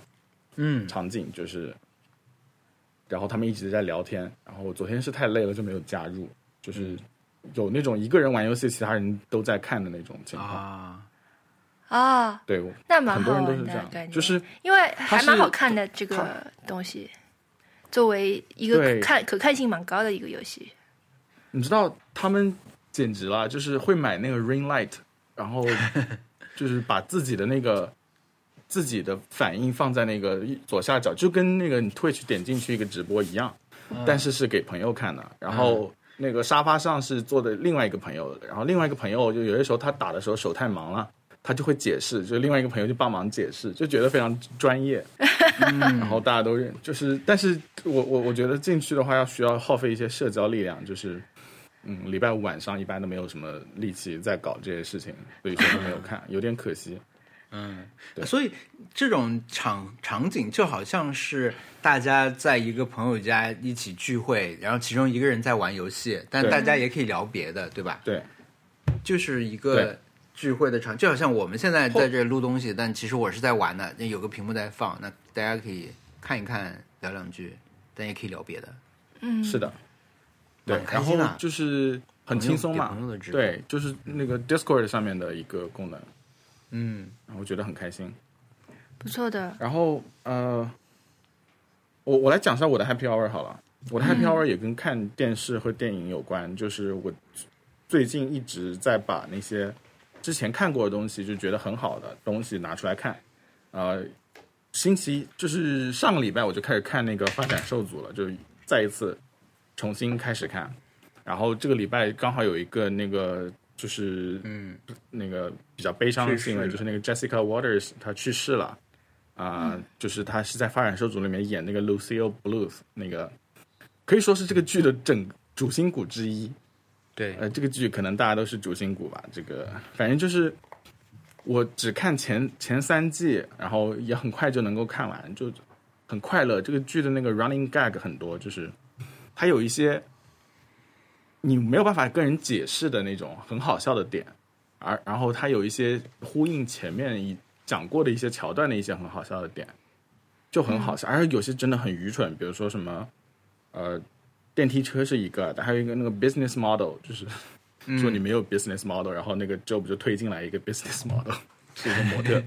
嗯。场景，就是，然后他们一直在聊天，然后我昨天是太累了就没有加入，就是有那种一个人玩游戏，其他人都在看的那种情况。啊，啊，对，那蛮很多好玩人都是这样的感觉，就是因为还蛮好看的这个东西，作为一个对看可看性蛮高的一个游戏。你知道他们简直了，就是会买那个 ring light，然后 [laughs] 就是把自己的那个自己的反应放在那个左下角，就跟那个你 Twitch 点进去一个直播一样，但是是给朋友看的。然后那个沙发上是坐的另外一个朋友，然后另外一个朋友就有些时候他打的时候手太忙了。他就会解释，就另外一个朋友就帮忙解释，就觉得非常专业。[laughs] 嗯然后大家都认，就是，但是我我我觉得进去的话要需要耗费一些社交力量，就是，嗯，礼拜五晚上一般都没有什么力气在搞这些事情，所以说都没有看，[laughs] 有点可惜。嗯所以这种场场景就好像是大家在一个朋友家一起聚会，然后其中一个人在玩游戏，但大家也可以聊别的，对吧？对，就是一个对聚会的场，就好像我们现在在这录东西，但其实我是在玩的，那有个屏幕在放，那大家可以看一看，聊两句，但也可以聊别的。嗯，是的，对然后就是很轻松嘛对，就是那个 Discord 上面的一个功能，嗯，然后我觉得很开心。不错的。然后呃，我我来讲一下我的 Happy Hour 好了。我的 Happy Hour 也跟看电视和电影有关，就是我最近一直在把那些之前看过的东西，就觉得很好的东西拿出来看。呃，星期就是上个礼拜我就开始看那个《发展受阻》了，就再一次重新开始看。然后这个礼拜刚好有一个那个就是嗯那个比较悲伤的新闻，就是那个 Jessica Waters 她去世了。啊、就是她是在《发展受阻》里面演那个 Lucille Bluth，那个可以说是这个剧的整主心骨之一。对，呃，这个剧可能大家都是主心骨吧。这个反正就是我只看前前三季，然后也很快就能够看完，就很快乐。这个剧的那个 running gag 很多，就是它有一些你没有办法跟人解释的那种很好笑的点，而然后它有一些呼应前面一讲过的一些桥段的一些很好笑的点，就很好笑。而有些真的很愚蠢，比如说什么呃。电梯车是一个，还有一个那个 business model，就是说你没有 business model，、然后那个 Job 就推进来一个 business model，是一个模特，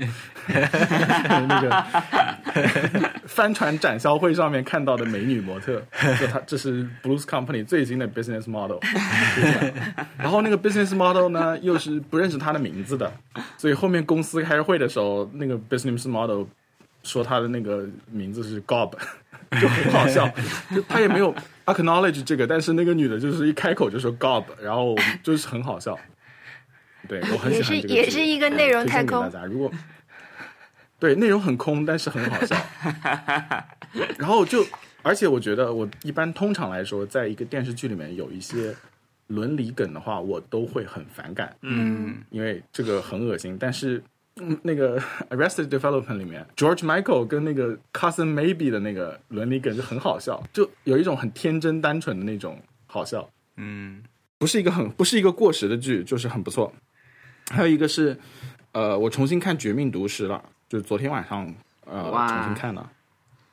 那个帆船展销会上面看到的美女模特，就他这是 Blues Company 最新的 business model，然后那个 business model 呢又是不认识他的名字的，所以后面公司开会的时候，那个 business model 说他的那个名字是 Gob，就很好笑，就他也没有 acknowledge 这个，但是那个女的就是一开口就说 Gob，然后就是很好笑。对我很喜欢这个也是也是一个内容太空大家。如果对内容很空，但是很好笑。[laughs] 然后就，而且我觉得我一般通常来说，在一个电视剧里面有一些伦理梗的话，我都会很反感。嗯因为这个很恶心。但是，嗯，那个《Arrested Development》里面，George Michael 跟那个 Cousin Maybe 的那个伦理梗就很好笑，就有一种很天真单纯的那种好笑，嗯不是一个很不是一个过时的剧，就是很不错。还有一个是，呃，我重新看《绝命毒师》了，就是昨天晚上呃哇重新看了，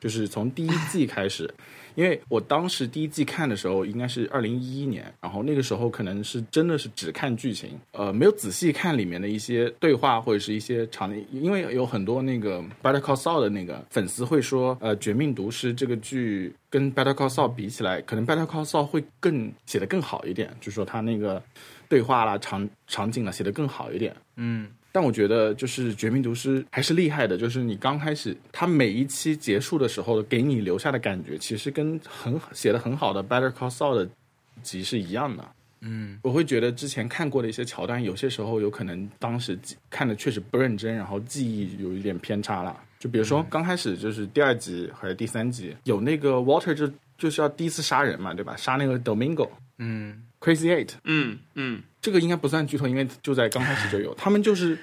就是从第一季开始。因为我当时第一季看的时候应该是二零一一年，然后那个时候可能是真的是只看剧情，呃，没有仔细看里面的一些对话或者是一些场景，因为有很多那个《Better Call Saul》的那个粉丝会说，呃，《绝命毒师》这个剧跟《Better Call Saul》比起来，可能《Better Call Saul》会更写的更好一点，就是说他那个对话啦、场场景啦写的更好一点。嗯但我觉得就是《绝命毒师》还是厉害的，就是你刚开始，它每一期结束的时候给你留下的感觉，其实跟很写的很好的《Better Call Saul》的集是一样的。嗯，我会觉得之前看过的一些桥段，有些时候有可能当时看的确实不认真，然后记忆有一点偏差了。就比如说刚开始就是第二集还是第三集，有那个 Walter 就就是要第一次杀人嘛，对吧？杀那个 Domingo，嗯 Crazy Eight，嗯嗯这个应该不算剧透，因为就在刚开始就有。[laughs] 他们就是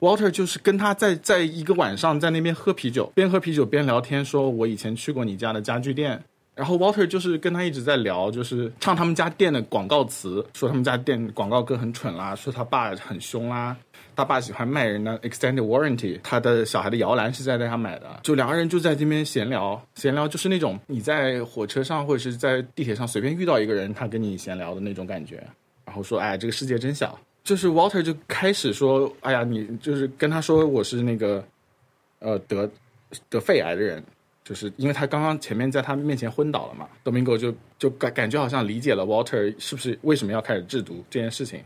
Walter，就是跟他在在一个晚上在那边喝啤酒，边喝啤酒边聊天，说我以前去过你家的家具店。然后 Walter 就是跟他一直在聊，就是唱他们家店的广告词，说他们家店广告歌很蠢啦，说他爸很凶啦，他爸喜欢卖人的 extended warranty，他的小孩的摇篮是在他买的，就两个人就在这边闲聊，闲聊就是那种你在火车上或者是在地铁上随便遇到一个人，他跟你闲聊的那种感觉。然后说，哎，这个世界真小。就是 Walter 就开始说，哎呀，你就是跟他说我是那个，呃，得得肺癌的人，就是因为他刚刚前面在他面前昏倒了嘛。Domingo 就就感感觉好像理解了 Walter 是不是为什么要开始制毒这件事情，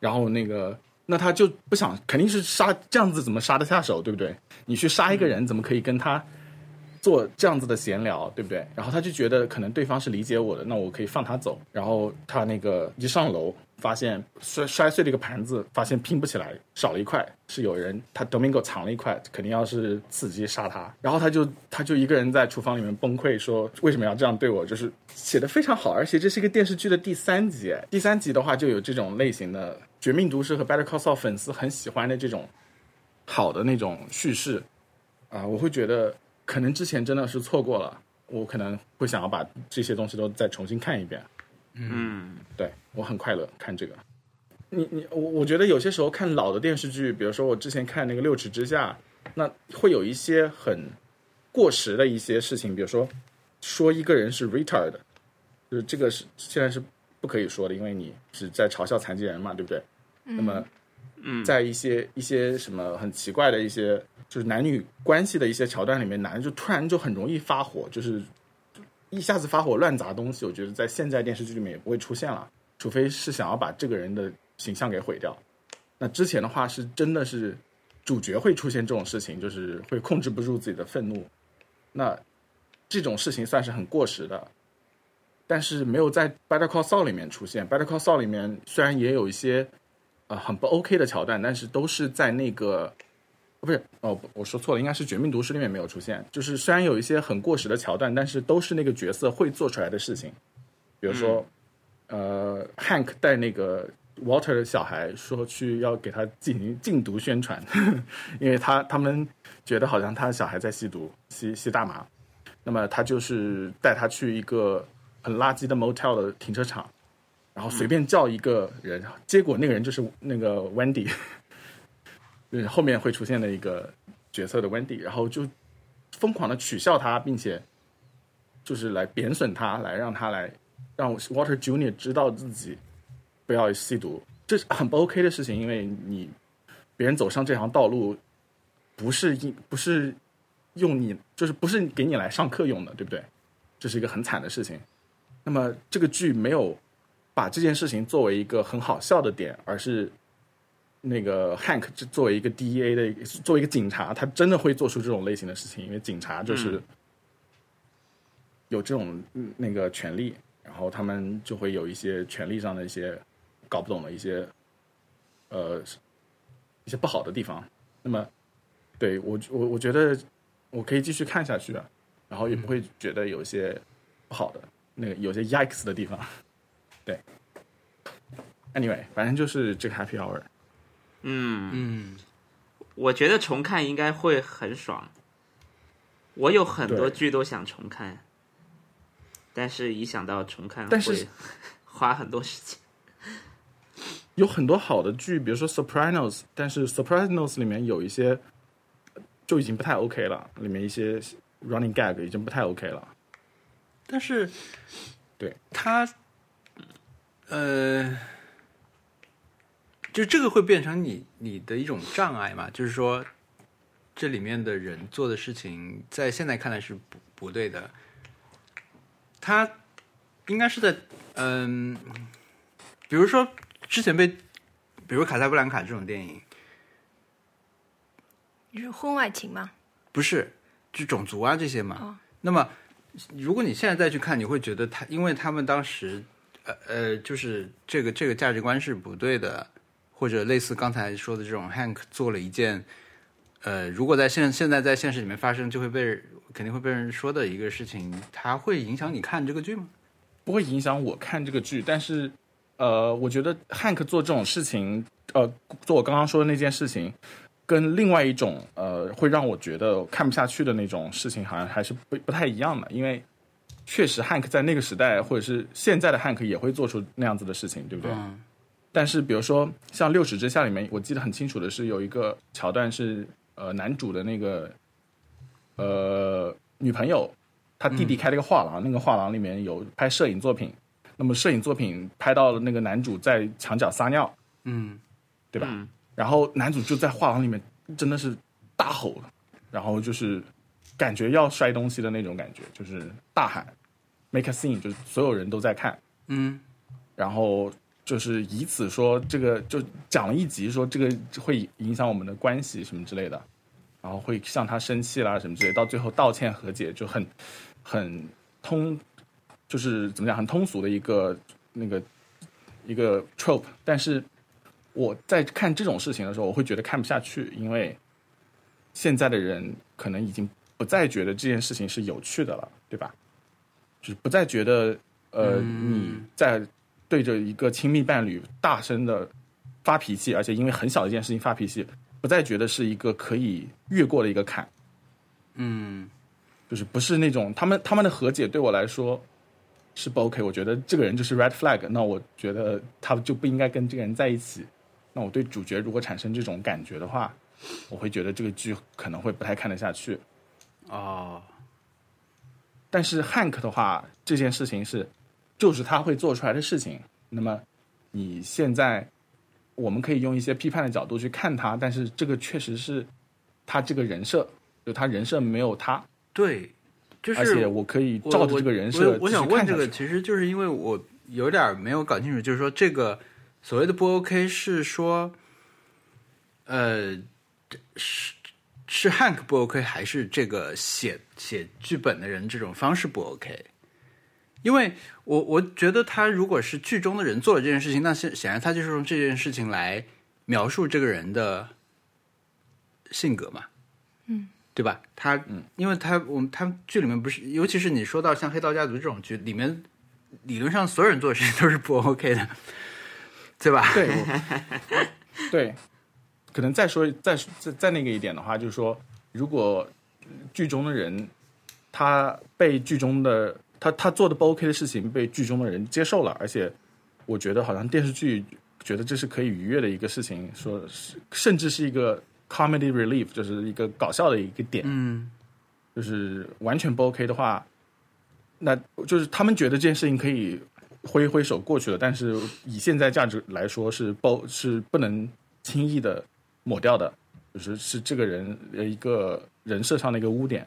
然后那个那他就不想，肯定是杀这样子怎么杀得下手，对不对？你去杀一个人，怎么可以跟他做这样子的闲聊，对不对？然后他就觉得可能对方是理解我的，那我可以放他走。然后他那个一上楼，发现摔摔碎了一个盘子，发现拼不起来，少了一块，是有人他 Domingo 藏了一块，肯定要是伺机杀他。然后他就他就一个人在厨房里面崩溃，说为什么要这样对我？就是写的非常好，而且这是一个电视剧的第三集，第三集的话就有这种类型的《绝命毒师》和《Better Call Saul》粉丝很喜欢的这种好的那种叙事啊，我会觉得可能之前真的是错过了，我可能会想要把这些东西都再重新看一遍。嗯对我很快乐看这个。你你我我觉得有些时候看老的电视剧，比如说我之前看那个《六尺之下》，那会有一些很过时的一些事情，比如说说一个人是 retard，就是这个是现在是不可以说的，因为你是在嘲笑残疾人嘛，对不对？那么嗯，在一些一些什么很奇怪的一些就是男女关系的一些桥段里面，男的就突然就很容易发火，就是一下子发火乱砸东西。我觉得在现在电视剧里面也不会出现了，除非是想要把这个人的形象给毁掉。那之前的话是真的是主角会出现这种事情，就是会控制不住自己的愤怒。那这种事情算是很过时的，但是没有在《Better Call Saul》里面出现。《Better Call Saul》里面虽然也有一些啊、呃很不 OK 的桥段，但是都是在那个哦不是哦，我说错了，应该是《绝命毒师》里面没有出现。就是虽然有一些很过时的桥段，但是都是那个角色会做出来的事情。比如说，呃，Hank 带那个 Walter 的小孩说去要给他进行禁毒宣传，[laughs] 因为他他们觉得好像他小孩在吸毒，吸吸大麻。那么他就是带他去一个很垃圾的 motel 的停车场，然后随便叫一个人，结果那个人就是那个 Wendy，[laughs] 就是后面会出现的一个角色的 Wendy，然后就疯狂的取笑他，并且就是来贬损他，来让他来让 Walter Junior 知道自己不要吸毒，这是很不 OK 的事情，因为你别人走上这条道路，不是因不是用你，就是不是给你来上课用的，对不对？这是一个很惨的事情。那么这个剧没有把这件事情作为一个很好笑的点，而是那个 Hank 这作为一个 DEA 的作为一个警察，他真的会做出这种类型的事情，因为警察就是有这种嗯那个权利，然后他们就会有一些权利上的一些搞不懂的一些呃一些不好的地方。那么对我我我觉得我可以继续看下去啊，然后也不会觉得有一些不好的那个有些 yikes 的地方。对，anyway，反正就是这个 happy hour。嗯，嗯，我觉得重看应该会很爽。我有很多剧都想重看，但是一想到重看但是会 [laughs] 花很多时间。有很多好的剧，比如说《Sopranos》，但是《Sopranos》里面有一些就已经不太 OK 了，里面一些 running gag 已经不太 OK 了。但是对他，呃，就这个会变成你你的一种障碍嘛？就是说，这里面的人做的事情，在现在看来是不不对的。他应该是在嗯，比如说之前被，比如《卡萨布兰卡》这种电影，你是婚外情吗？不是，就种族啊这些嘛。哦那么，如果你现在再去看，你会觉得他，因为他们当时，呃呃，就是这个这个价值观是不对的，或者类似刚才说的这种，Hank 做了一件，呃，如果在现现在在现实里面发生，就会被肯定会被人说的一个事情，它会影响你看这个剧吗？不会影响我看这个剧，但是，呃，我觉得汉克做这种事情，呃，做我刚刚说的那件事情，跟另外一种呃会让我觉得看不下去的那种事情，好像还是不不太一样的。因为确实汉克在那个时代，或者是现在的汉克也会做出那样子的事情，对不对？嗯。但是比如说像《六指之下》里面，我记得很清楚的是有一个桥段是呃男主的那个呃女朋友，他弟弟开了一个画廊，那个画廊里面有拍摄影作品，那么摄影作品拍到了那个男主在墙角撒尿，嗯。对吧？嗯。然后男主就在画廊里面真的是大吼，然后就是感觉要摔东西的那种感觉，就是大喊。“make a scene”，就是所有人都在看。嗯。然后就是以此说这个就讲了一集，说这个会影响我们的关系什么之类的，然后会向他生气啦什么之类，到最后道歉和解就很很通，就是怎么讲很通俗的一个那个一个 trope，但是我在看这种事情的时候，我会觉得看不下去，因为现在的人可能已经不再觉得这件事情是有趣的了，对吧？就是不再觉得呃、你在对着一个亲密伴侣大声的发脾气，而且因为很小的一件事情发脾气，不再觉得是一个可以越过的一个坎，嗯就是不是那种他们他们的和解对我来说是不 OK，我觉得这个人就是 red flag，那我觉得他就不应该跟这个人在一起。那我对主角如果产生这种感觉的话，我会觉得这个剧可能会不太看得下去。哦但是汉克的话，这件事情是就是他会做出来的事情。那么你现在我们可以用一些批判的角度去看他，但是这个确实是他这个人设，就他人设没有他，对，就是而且我可以照着这个人设我我想问这个，其实就是因为我有点没有搞清楚，就是说这个所谓的不 OK 是说，呃，是是 Hank 不 OK，还是这个写写剧本的人这种方式不 OK？因为我我觉得他如果是剧中的人做了这件事情，那显显然他就是用这件事情来描述这个人的性格嘛，嗯，对吧？他，嗯，因为他我们他剧里面不是，尤其是你说到像《黑道家族》这种剧里面，理论上所有人做的事情都是不 OK 的，对吧？对，[laughs] 对，可能再说再再再那个一点的话，就是说，如果剧中的人他被剧中的他他做的不 OK 的事情被剧中的人接受了，而且我觉得好像电视剧觉得这是可以愉悦的一个事情，说是甚至是一个 comedy relief，就是一个搞笑的一个点，嗯。就是完全不 OK 的话，那就是他们觉得这件事情可以挥挥手过去了，但是以现在价值来说是不，是不能轻易的抹掉的，就是是这个人的一个人设上的一个污点，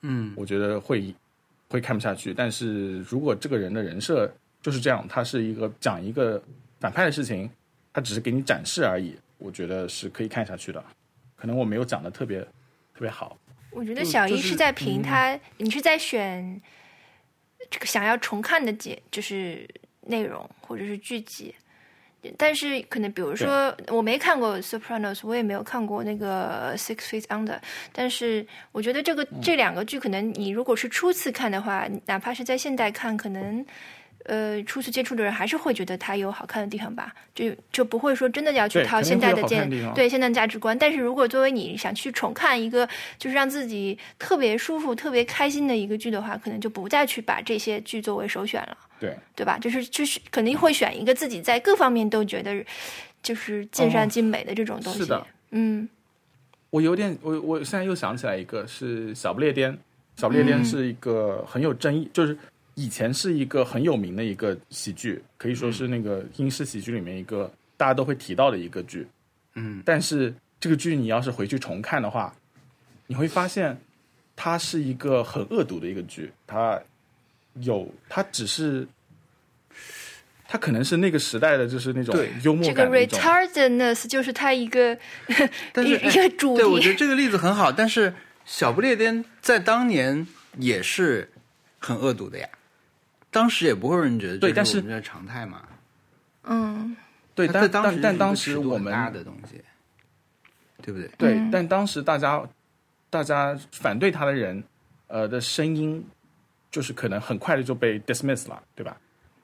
嗯我觉得会会看不下去。但是如果这个人的人设就是这样，他是一个讲一个反派的事情，他只是给你展示而已，我觉得是可以看下去的。可能我没有讲的特别特别好。我觉得小一是在评他，你是在选这个想要重看的节，就是内容或者是剧集。但是可能比如说我没看过《Sopranos》，我也没有看过那个《Six Feet Under》，但是我觉得这个这两个剧，可能你如果是初次看的话，哪怕是在现代看，可能呃初次接触的人还是会觉得它有好看的地方吧，就就不会说真的要去套现在的见好看的对现代价值观。但是如果作为你想去重看一个就是让自己特别舒服、特别开心的一个剧的话，可能就不再去把这些剧作为首选了。对，对吧？就是就是肯定会选一个自己在各方面都觉得就是尽善尽美的这种东西。是的嗯我有点，我我现在又想起来一个是小不列颠，小不列颠是一个很有争议，就是以前是一个很有名的一个喜剧，可以说是那个英式喜剧里面一个大家都会提到的一个剧。嗯但是这个剧你要是回去重看的话，你会发现它是一个很恶毒的一个剧，它有它只是他可能是那个时代的就是那种幽默这个感的一种。retardedness 就是他一个 [laughs] 但是一一个主对，我觉得。这个例子很好，但是小不列颠在当年也是很恶毒的呀。当时也不会有人觉得对但是我们的常态嘛。嗯，对，但当时是但但当时我们大的东西，对不对？对，嗯但当时大家大家反对他的人，呃的声音，就是可能很快的就被 dismiss 了，对吧？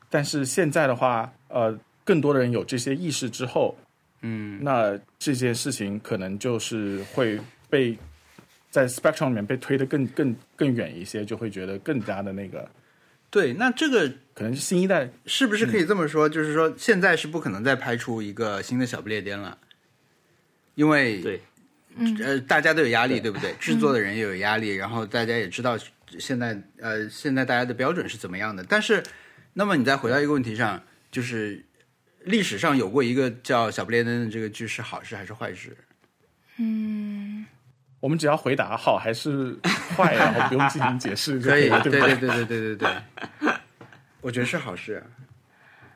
但是现在的话，呃，更多的人有这些意识之后，嗯，那这件事情可能就是会被在 spectrum 里面被推得更更更远一些，就会觉得更加的那个，对，那这个可能是新一代是不是可以这么说？就是说，现在是不可能再拍出一个新的小不列颠了，因为对，呃，大家都有压力，对不对？制作的人也有压力，然后大家也知道现在呃，现在大家的标准是怎么样的。但是，那么你再回到一个问题上，就是历史上有过一个叫小不列颠的这个剧是好事还是坏事？我们只要回答好还是 [laughs] 坏，然后不用进行解释就可以，了，对对不对对对对对对，[laughs] 我觉得是好事。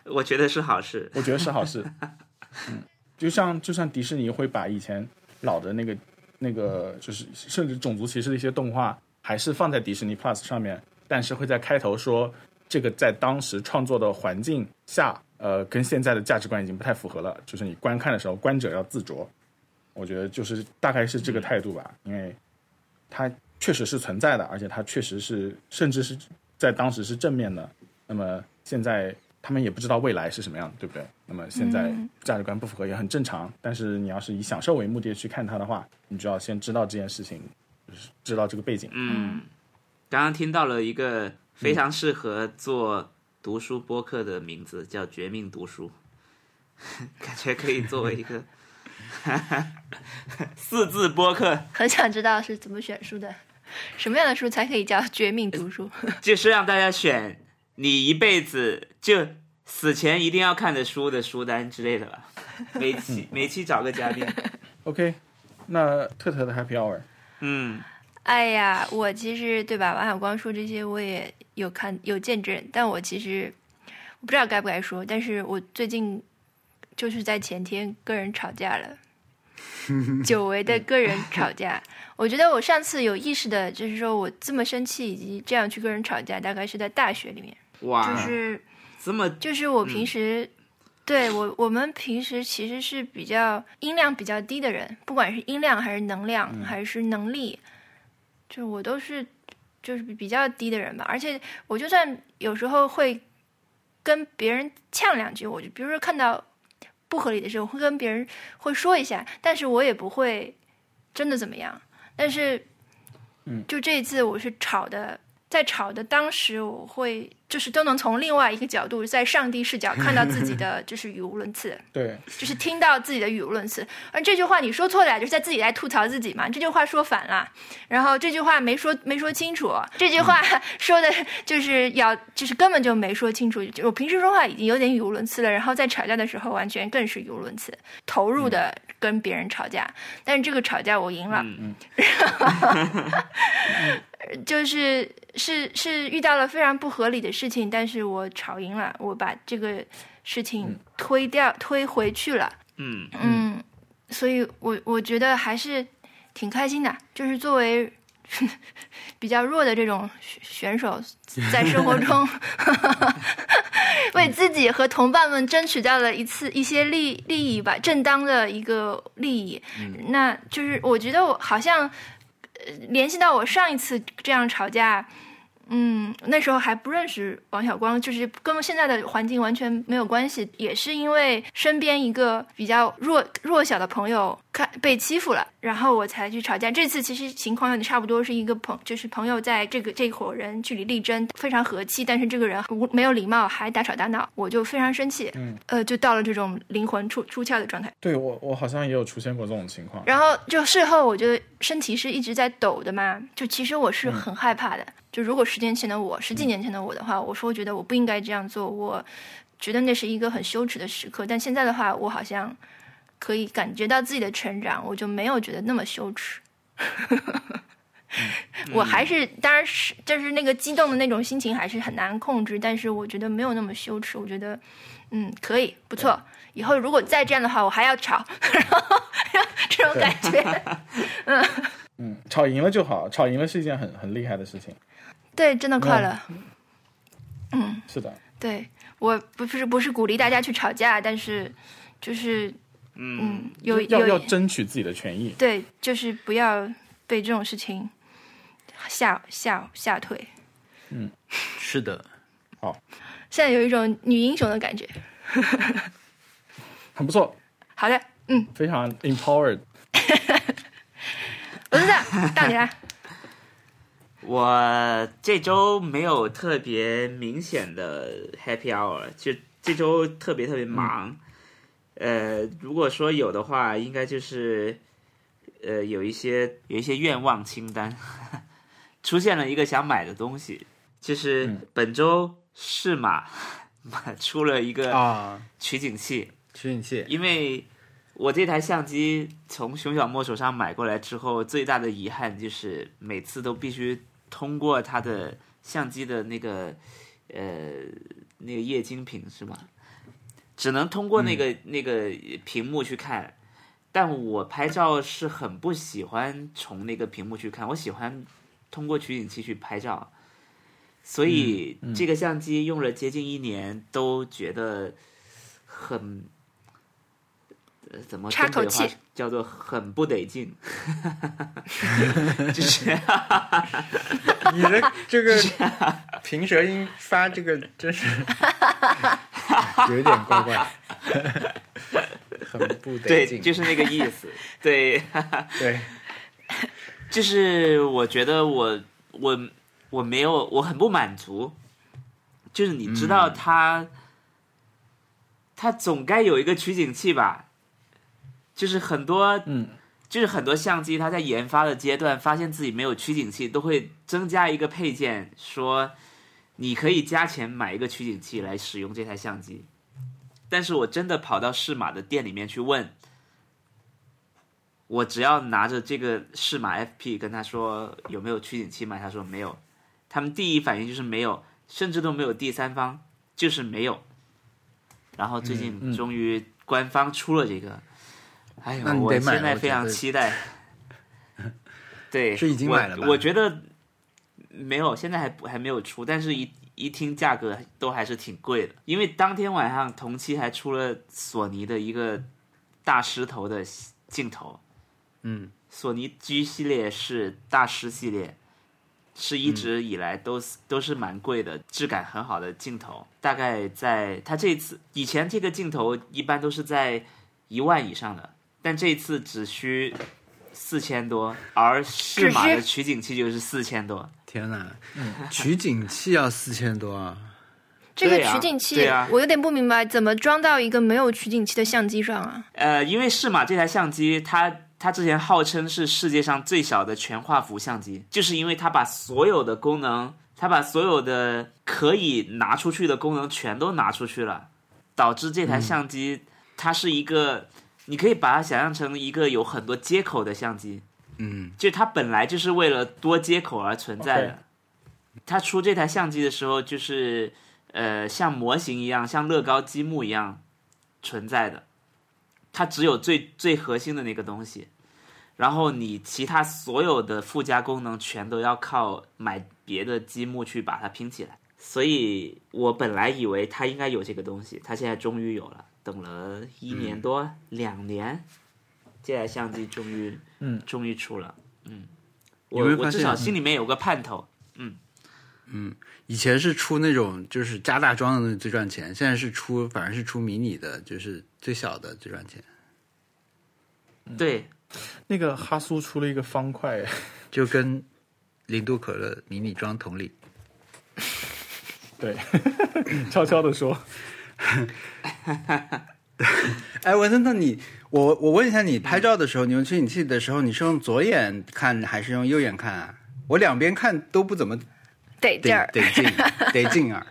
我觉得是好事。我觉得是好事。[laughs] 嗯，就像就像迪士尼会把以前老的那个那个，就是甚至种族歧视的一些动画，还是放在迪士尼 Plus 上面，但是会在开头说这个在当时创作的环境下，呃，跟现在的价值观已经不太符合了，就是你观看的时候，观者要自酌。我觉得就是大概是这个态度吧，因为它确实是存在的，而且它确实是甚至是在当时是正面的。那么现在他们也不知道未来是什么样的，对不对？那么现在价值观不符合也很正常。但是你要是以享受为目的去看它的话，你就要先知道这件事情，就是知道这个背景。嗯，刚刚听到了一个非常适合做读书播客的名字，叫《绝命读书》，[laughs] 感觉可以作为一个 [laughs] 四字播客，很想知道是怎么选书的，什么样的书才可以叫绝命读书？[laughs] 就是让大家选你一辈子就死前一定要看的书的书单之类的吧。每期每期找个嘉宾，[laughs] OK，那特特的 Happy Hour，嗯，哎呀，我其实对吧？王小光说这些我也有看有见证，但我其实我不知道该不该说，但是我最近就是在前天跟人吵架了，[laughs] 久违的跟人吵架。我觉得我上次有意识的，就是说我这么生气以及这样去跟人吵架，大概是在大学里面，哇，就是。这么就是我平时、对我我们平时其实是比较音量比较低的人，不管是音量还是能量、还是能力，就我都是就是比较低的人吧。而且我就算有时候会跟别人呛两句，我就比如说看到不合理的事，我会跟别人会说一下，但是我也不会真的怎么样。但是，嗯，就这一次我是吵的。在吵的当时，我会就是都能从另外一个角度，在上帝视角看到自己的 [laughs] 就是语无伦次，对，就是听到自己的语无伦次。而这句话你说错了，就是在自己来吐槽自己嘛。这句话说反了，然后这句话没说没说清楚，这句话 [laughs] 说的就是要就是根本就没说清楚。我平时说话已经有点语无伦次了，然后在吵架的时候完全更是语无伦次，投入的跟别人吵架。但是这个吵架我赢了，嗯 [laughs] 就是是是遇到了非常不合理的事情，但是我吵赢了，我把这个事情推掉、推回去了。嗯嗯，所以我我觉得还是挺开心的，就是作为 [laughs] 比较弱的这种选手，在生活中 [laughs] 为自己和同伴们争取到了一次一些利利益吧，正当的一个利益。那就是我觉得我好像。呃联系到我上一次这样吵架，嗯，那时候还不认识王小光，就是跟现在的环境完全没有关系，也是因为身边一个比较弱弱小的朋友看被欺负了，然后我才去吵架。这次其实情况有点差不多，是一个朋，就是朋友在这个这伙人据理力争，非常和气，但是这个人无没有礼貌，还大吵大闹，我就非常生气，嗯，呃，就到了这种灵魂出出窍的状态。对我我好像也有出现过这种情况。然后就事后，我觉得身体是一直在抖的嘛，就其实我是很害怕的。就如果十年前的我，十几年前的我的话，我说我觉得我不应该这样做，我觉得那是一个很羞耻的时刻。但现在的话，我好像可以感觉到自己的成长，我就没有觉得那么羞耻。[laughs] 我还是，当然是，就是那个激动的那种心情还是很难控制，但是我觉得没有那么羞耻，我觉得，嗯，可以，不错。以后如果再这样的话，我还要吵，[laughs] 然后这种感觉，[laughs] 嗯嗯，吵赢了就好，吵赢了是一件很很厉害的事情。对，真的快乐。嗯，是的，对我不是不是鼓励大家去吵架，但是就是嗯，有要要争取自己的权益。对，就是不要被这种事情吓吓吓退。嗯 [laughs] 是的，好现在有一种女英雄的感觉。很不错，好的，嗯，非常 empowered。[laughs] 我是这到你了。我这周没有特别明显的 happy hour，就这周特别特别忙。呃，如果说有的话，应该就是呃有一些有一些愿望清单，[laughs] 出现了一个想买的东西，就是本周适马 [laughs] 出了一个啊，取景器，取景器，因为我这台相机从熊小莫手上买过来之后，最大的遗憾就是每次都必须通过它的相机的那个呃那个液晶屏是吗？只能通过那个、那个屏幕去看。但我拍照是很不喜欢从那个屏幕去看，我喜欢通过取景器去拍照。所以这个相机用了接近一年，都觉得很呃怎么插口话气叫做很不得劲，[laughs] 就是 [laughs] 你的这个平舌音发这个真是 [laughs] 有点怪怪，很不得对，劲。就是那个意思，对。对，就是我觉得我我我没有我很不满足，就是你知道他他总该有一个取景器吧？就是很多嗯，就是很多相机，它在研发的阶段发现自己没有取景器，都会增加一个配件，说你可以加钱买一个取景器来使用这台相机。但是我真的跑到适马的店里面去问，我只要拿着这个适马 FP 跟他说有没有取景器嘛，他说没有。他们第一反应就是没有，甚至都没有第三方，就是没有。然后最近嗯终于官方出了这个，哎呦那，我现在非常期待。[laughs] 对，是已经买了吧？我觉得没有，现在还不还没有出，但是一一听价格都还是挺贵的，因为当天晚上同期还出了索尼的一个大狮头的镜头，嗯，索尼 G 系列是大师系列，是一直以来都是、都是蛮贵的，质感很好的镜头。大概在它这次以前这个镜头一般都是在一万以上的，但这次只需四千多，而适马的取景器就是四千多。天哪，取景器要四千多啊！[laughs] 这个取景器，对啊我有点不明白，怎么装到一个没有取景器的相机上啊？呃，因为适马这台相机，它它之前号称是世界上最小的全画幅相机，就是因为它把所有的功能，它把所有的可以拿出去的功能全都拿出去了，导致这台相机、它是一个，你可以把它想象成一个有很多接口的相机，嗯，就它本来就是为了多接口而存在的。它出这台相机的时候，就是呃像模型一样，像乐高积木一样存在的。它只有最最核心的那个东西，然后你其他所有的附加功能全都要靠买别的积木去把它拼起来。所以我本来以为它应该有这个东西，它现在终于有了，等了一年多、两年，这台相机终于嗯。终于出了，嗯，我我至少心里面有个盼头，嗯。嗯以前是出那种就是加大装的最赚钱，现在是出反而是出迷你的，就是最小的最赚钱。对，那个哈苏出了一个方块，[laughs] 就跟零度可乐迷你装同理。对，[laughs] 悄悄的说，[laughs] 哎，文森特，你我我问一下，你拍照的时候，你用取景器的时候，你是用左眼看还是用右眼看啊？我两边看都不怎么得得劲儿，得劲得劲儿！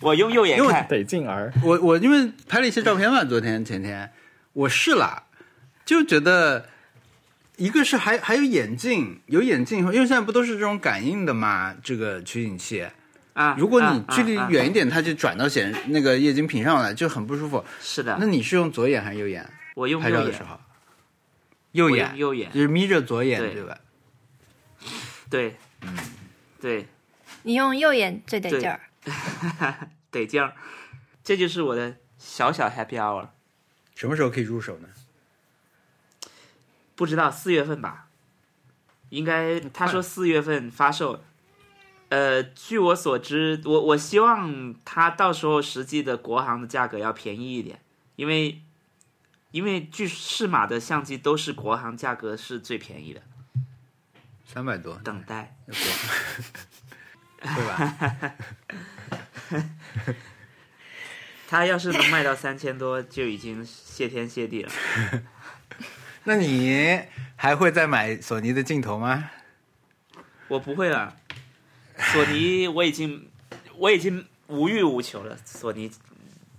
我用右眼看，得劲儿，我我因为拍了一些照片嘛，昨天前天我试了，就觉得一个是还还有眼镜，有眼镜以后，因为现在不都是这种感应的嘛，这个取景器。啊，如果你啊距离远一点，它就转到显那个液晶屏上来，就很不舒服。是的那，你是用左眼还是右眼我用右眼拍照的时，候？右眼，右眼，就是眯着左眼，对对吧？对，嗯对，你用右眼最得对劲儿。[laughs] 得劲儿，这就是我的小小 happy hour。什么时候可以入手呢？不知道四月份吧，应该他说四月份发售。呃，据我所知，我我希望它到时候实际的国行的价格要便宜一点，因为因为据适马的相机都是国行价格是最便宜的。三百多，等待，对吧？[laughs] 他要是能卖到三千多，就已经谢天谢地了。[laughs] 那你还会再买索尼的镜头吗？我不会了，索尼我已经我已经无欲无求了。索尼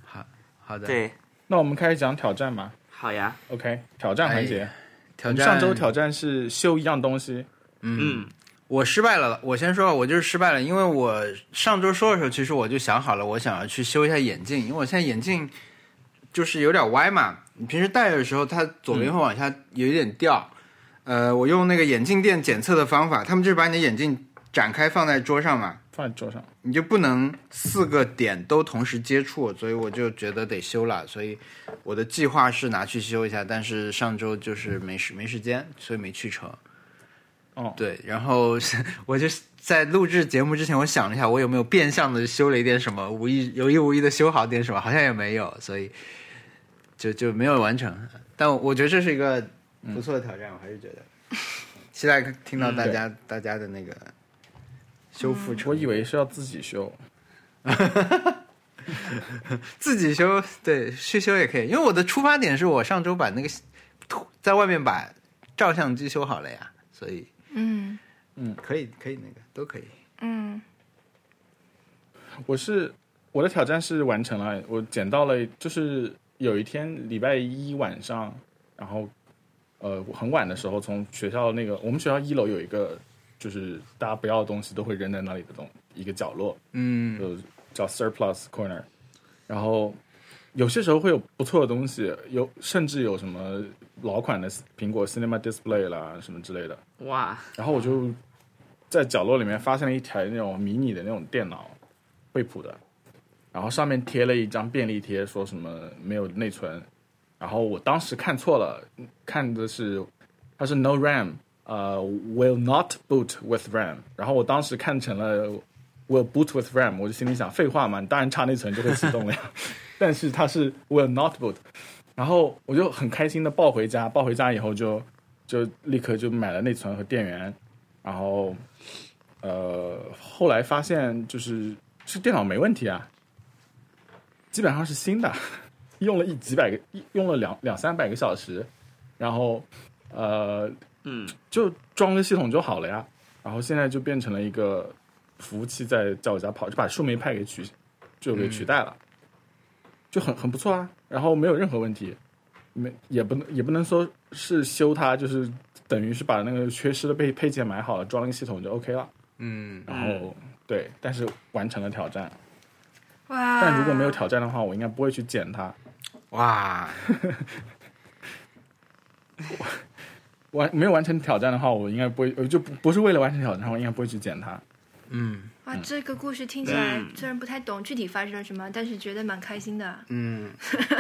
好好的，，对，那我们开始讲挑战吧。好呀，OK，挑战环节。挑战我们上周挑战是修一样东西，嗯我失败了，我先说，我就是失败了，因为我上周说的时候，其实我就想好了，我想要去修一下眼镜，因为我现在眼镜就是有点歪嘛，你平时戴的时候，它左边会往下有一点掉。呃，我用那个眼镜店检测的方法，他们就是把你的眼镜展开放在桌上嘛，放在桌上。你就不能四个点都同时接触，所以我就觉得得修了。所以我的计划是拿去修一下，但是上周就是没时没时间，所以没去成。哦对，然后我就在录制节目之前，我想了一下，我有没有变相的修了一点什么，无意有意无意的修好点什么，好像也没有，所以就就没有完成。但我觉得这是一个不错的挑战，我还是觉得期待听到大家、大家的那个修复成我以为是要自己修，[laughs] 自己修，对，去修也可以。因为我的出发点是我上周把那个在外面把照相机修好了呀，所以嗯嗯可以可以那个都可以。嗯我是我的挑战是完成了，我捡到了，就是有一天礼拜一晚上，然后呃很晚的时候，从学校那个我们学校一楼有一个就是大家不要的东西都会扔在那里的东一个角落，嗯。就叫 surplus corner，然后有些时候会有不错的东西，有甚至有什么老款的苹果 Cinema Display 啦什么之类的，哇，然后我就在角落里面发现了一台那种迷你的那种电脑，惠普的，然后上面贴了一张便利贴，说什么没有内存，然后我当时看错了，看的是它是 no RAM，呃、will not boot with RAM，然后我当时看成了 will boot with RAM，我就心里想废话嘛，你当然插内存就会启动了呀，[laughs] 但是它是 will not boot，然后我就很开心的抱回家，抱回家以后就就立刻就买了内存和电源，然后呃后来发现就是是电脑没问题啊，基本上是新的，用了一几百个，用了两两三百个小时，然后呃嗯，就装个系统就好了呀，然后现在就变成了一个服务器在在我家跑，就把树莓派给取就给取代了，就很很不错啊，然后没有任何问题，没也不能也不能说是修它，就是等于是把那个缺失的配配件买好了，装了个系统就 OK 了，嗯，然后、对，但是完成了挑战，哇！但如果没有挑战的话，我应该不会去捡它。哇，[laughs] 完没有完成挑战的话，我应该不会，呃就不不是为了完成挑战，我应该不会去捡它。嗯。哇，这个故事听起来嗯虽然不太懂具体发生了什么，但是觉得蛮开心的。嗯，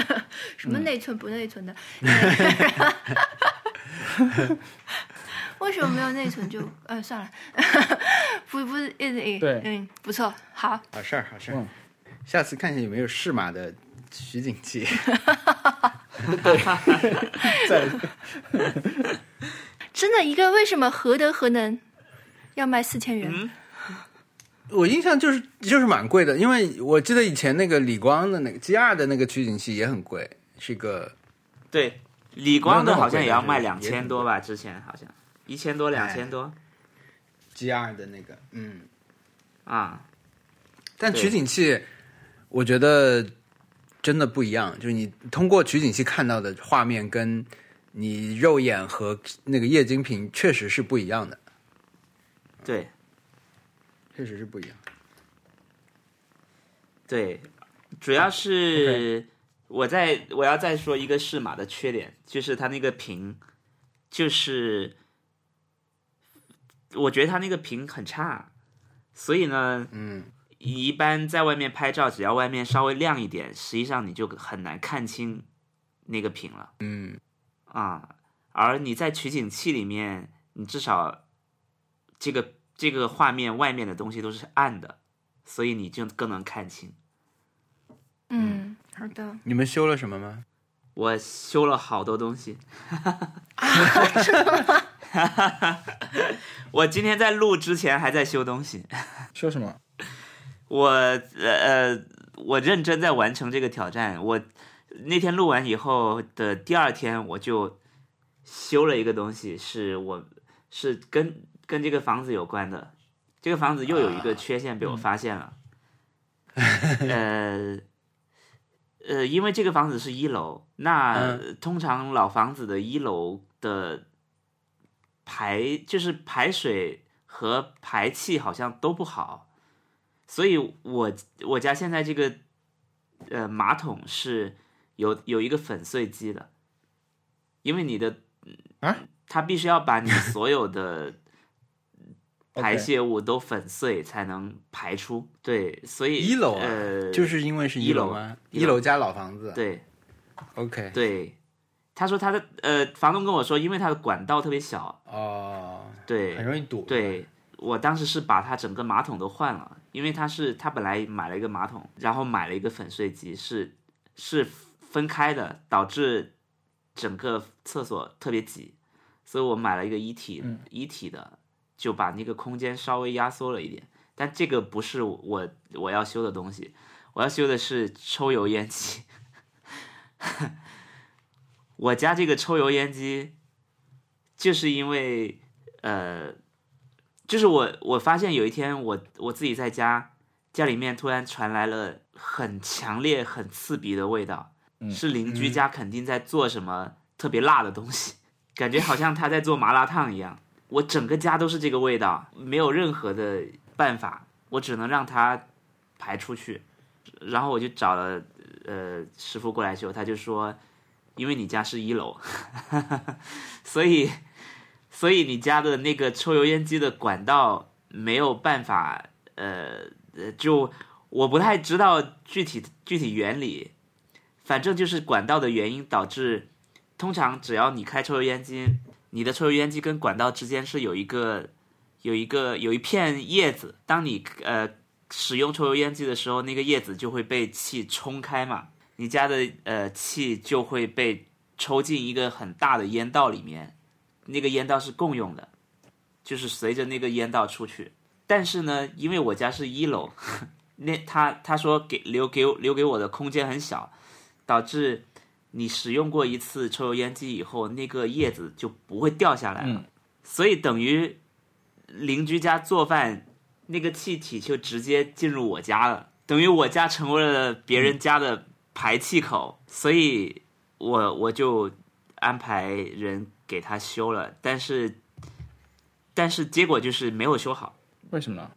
[laughs] 什么内存不内存的？[laughs] 为什么没有内存就呃算了，[laughs] 不不是一直对。嗯不错好。好事儿好事儿。嗯，下次看一下有没有适马的取景器。在真的一个为什么何德何能？要卖四千元？嗯。我印象就是就是蛮贵的，因为我记得以前那个理光的那个 G 二的那个取景器也很贵，是一个对，理光的好像也要卖两千多吧，之前好像。一千多两千多。G 二的那个，嗯，啊，但取景器我觉得真的不一样，就是你通过取景器看到的画面跟你肉眼和那个液晶屏确实是不一样的，对确实是不一样。对，主要是我在我要再说一个适马的缺点，就是它那个屏，就是我觉得它那个屏很差，所以呢，嗯，一般在外面拍照，只要外面稍微亮一点，实际上你就很难看清那个屏了。嗯，啊，而你在取景器里面，你至少这个这个画面外面的东西都是暗的，所以你就更能看清。嗯，好的。你们修了什么吗？我修了好多东西，[laughs] 我今天在录之前还在修东西。[laughs] 修什么？我呃呃，我认真在完成这个挑战。我那天录完以后的第二天，我就修了一个东西，是我是跟跟这个房子有关的。这个房子又有一个缺陷被我发现了。呃呃，因为这个房子是一楼，那、通常老房子的一楼的排就是排水和排气好像都不好。所以我我家现在这个呃马桶是有有一个粉碎机的，因为你的啊，它必须要把你所有的 [laughs] 排泄物都粉碎才能排出。对，所以一楼啊，呃，就是因为是一楼楼吗？一楼一楼加老房子。对，OK，对，他说他的呃房东跟我说，因为他的管道特别小，哦，对，很容易堵。对我当时是把他整个马桶都换了，因为他是他本来买了一个马桶，然后买了一个粉碎机，是是分开的，导致整个厕所特别挤，所以我买了一个一体、一体的，就把那个空间稍微压缩了一点。但这个不是我我要修的东西，我要修的是抽油烟机。[laughs] 我家这个抽油烟机，就是因为呃，就是我我发现有一天我我自己在家，家里面突然传来了很强烈、很刺鼻的味道，是邻居家肯定在做什么特别辣的东西，感觉好像他在做麻辣烫一样。我整个家都是这个味道，没有任何的办法，我只能让他排出去。然后我就找了呃师傅过来修，他就说，因为你家是一楼，[laughs] 所以所以你家的那个抽油烟机的管道没有办法，呃呃，就我不太知道具体具体原理，反正就是管道的原因导致，通常只要你开抽油烟机，你的抽油烟机跟管道之间是有一个有一个有一片叶子，当你呃使用抽油烟机的时候，那个叶子就会被气冲开嘛，你家的呃气就会被抽进一个很大的烟道里面，那个烟道是共用的，就是随着那个烟道出去。但是呢，因为我家是一楼，[laughs] 那他他说给留给留给我的空间很小，导致你使用过一次抽油烟机以后，那个叶子就不会掉下来了，所以等于邻居家做饭，那个气体就直接进入我家了，等于我家成为了别人家的排气口，所以我我就安排人给他修了，但是但是结果就是没有修好。为什么呢？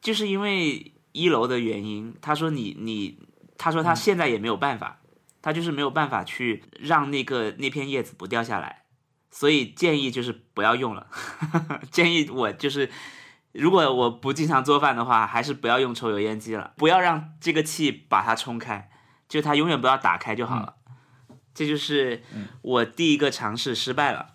就是因为一楼的原因，他说你你，他说他现在也没有办法，他就是没有办法去让那个那片叶子不掉下来，所以建议就是不要用了，[laughs] 建议我就是如果我不经常做饭的话，还是不要用抽油烟机了，不要让这个气把它冲开，就它永远不要打开就好了。这就是我第一个尝试失败了，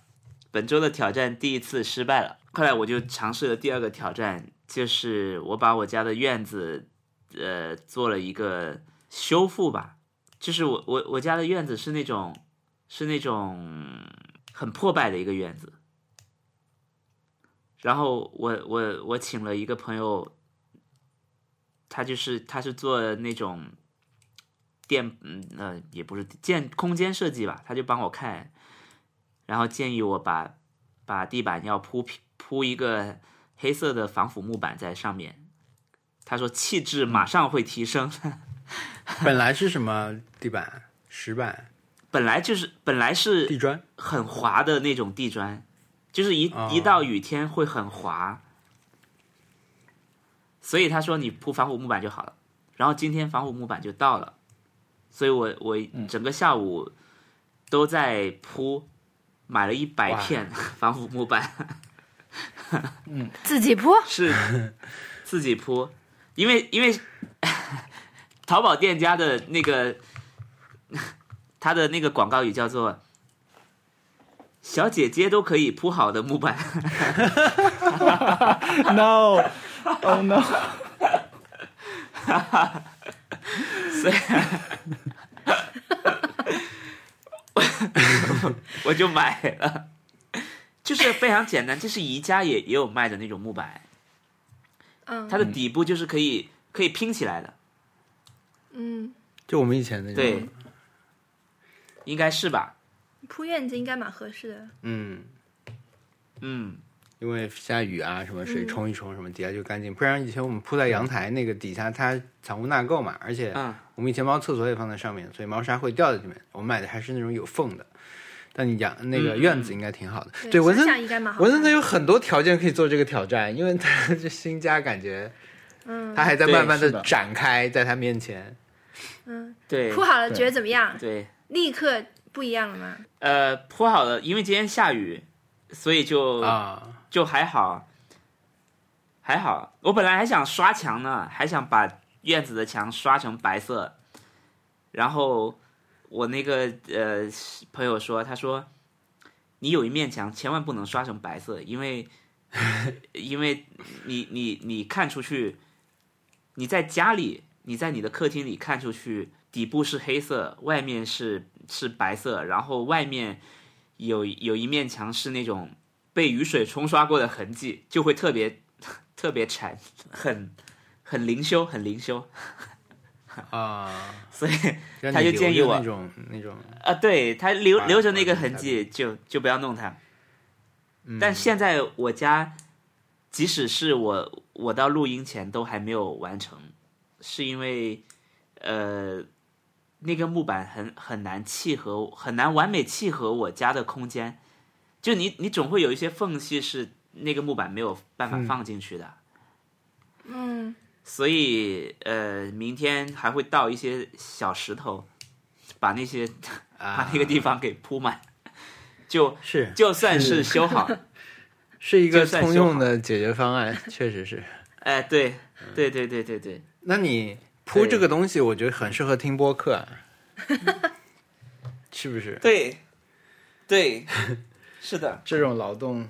本周的挑战第一次失败了。后来我就尝试了第二个挑战，就是我把我家的院子，呃，做了一个修复吧。就是我我我家的院子是那种是那种很破败的一个院子，然后我我我请了一个朋友，他就是他是做那种电嗯呃也不是建空间设计吧，他就帮我看，然后建议我把把地板要铺平铺一个黑色的防腐木板在上面，他说气质马上会提升。[laughs] 本来是什么地板？石板。本来就是本来是地砖？很滑的那种地砖，就是一、哦。一到雨天会很滑，所以他说你铺防腐木板就好了。然后今天防腐木板就到了，所以我我整个下午都在铺，买了一百片 [laughs] 防腐木板，自己铺，是自己铺，因为因为淘宝店家的那个 [laughs] 他的那个广告语叫做“小姐姐都可以铺好的木板。No，oh [laughs] no，” [laughs] 所以我就买了，就是非常简单，这是宜家也也有卖的那种木板，嗯。它的底部就是可以可以拼起来的，嗯，就我们以前那种。对，应该是吧？铺院子应该蛮合适的。嗯，嗯，因为下雨啊，什么水嗯冲一冲，什么底下就干净。不然以前我们铺在阳台那个底下，它藏污纳垢嘛，而且嗯我们以前猫厕所也放在上面，所以猫砂会掉在里面。我们买的还是那种有缝的。但你养那个嗯院子应该挺好的。对，对，文森想想应该蛮好。文森他有很多条件可以做这个挑战，因为他这新家感觉嗯他还在慢慢的展开在他面前。嗯，对铺好了觉得怎么样？对，立刻不一样了吗？呃，铺好了，因为今天下雨，所以就、啊，就还好，还好。我本来还想刷墙呢，还想把院子的墙刷成白色，然后我那个呃朋友说，他说你有一面墙千万不能刷成白色，因为 [laughs] 因为你你你看出去，你在家里，你在你的客厅里看出去，底部是黑色，外面是是白色，然后外面有有一面墙是那种被雨水冲刷过的痕迹，就会特别 [laughs] 特别馋，很很灵修，很灵修。啊，[laughs] 所以他就建议我那种那种，啊，对他留留着那个痕迹，就就不要弄它。嗯但现在我家，即使是我我到录音前都还没有完成，是因为呃那个木板很很难契合，很难完美契合我家的空间。就你你总会有一些缝隙是那个木板没有办法放进去的。嗯，所以呃，明天还会倒一些小石头，把那些 [laughs] 把啊那个地方给铺满，[laughs] 就是就算是修好。[laughs] 是一个算通用的解决方案，确实是。哎，对对对对对对，那你铺这个东西，我觉得很适合听播客、啊，[laughs] 是不是？对对，是的，[laughs] 这种劳动，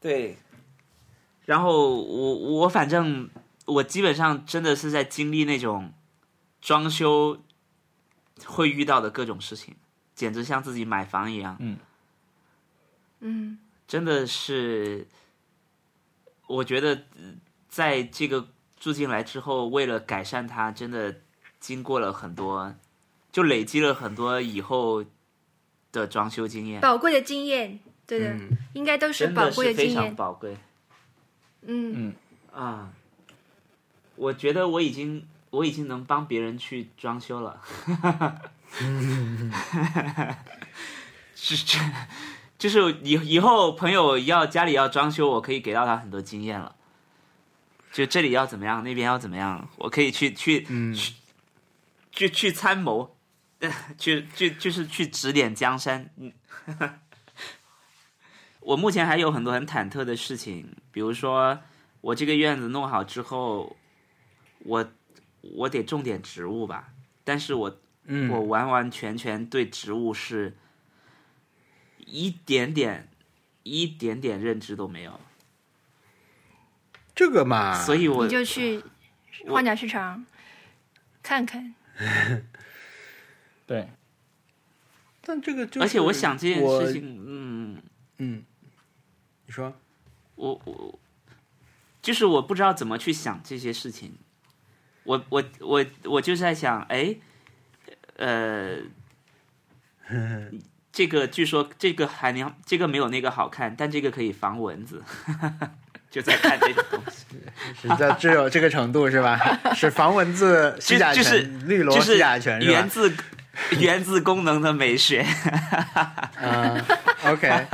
对。然后我我反正我基本上真的是在经历那种装修会遇到的各种事情，简直像自己买房一样。嗯，真的是，我觉得呃在这个住进来之后，为了改善它，真的经过了很多，就累积了很多以后的装修经验，宝贵的经验，对的，嗯，应该都是宝贵是非常经验。宝贵嗯，啊！我觉得我已经我已经能帮别人去装修了，[laughs] 是这。就是以以后朋友要家里要装修，我可以给到他很多经验了。就这里要怎么样，那边要怎么样，我可以去去嗯去去去参谋，呃去去就是去指点江山。嗯，我目前还有很多很忐忑的事情，比如说我这个院子弄好之后，我我得种点植物吧，但是我嗯我完完全全对植物是一点点、一点点认知都没有，这个嘛，所以我你就去我花鸟市场看看。[laughs] 对，但这个就是，而且我想这件事，情，嗯，嗯，你说，我我就是我不知道怎么去想这些事情，我我我我就在想，哎，呃，[laughs] 这个据说这个海娘这个没有那个好看，但这个可以防蚊子，[laughs] 就在看这种东西。[laughs] 是在只有这个程度是吧？[laughs] 是防蚊子、就是醛、绿萝就是吸甲醛是？源自源自功能的美学。嗯，OK。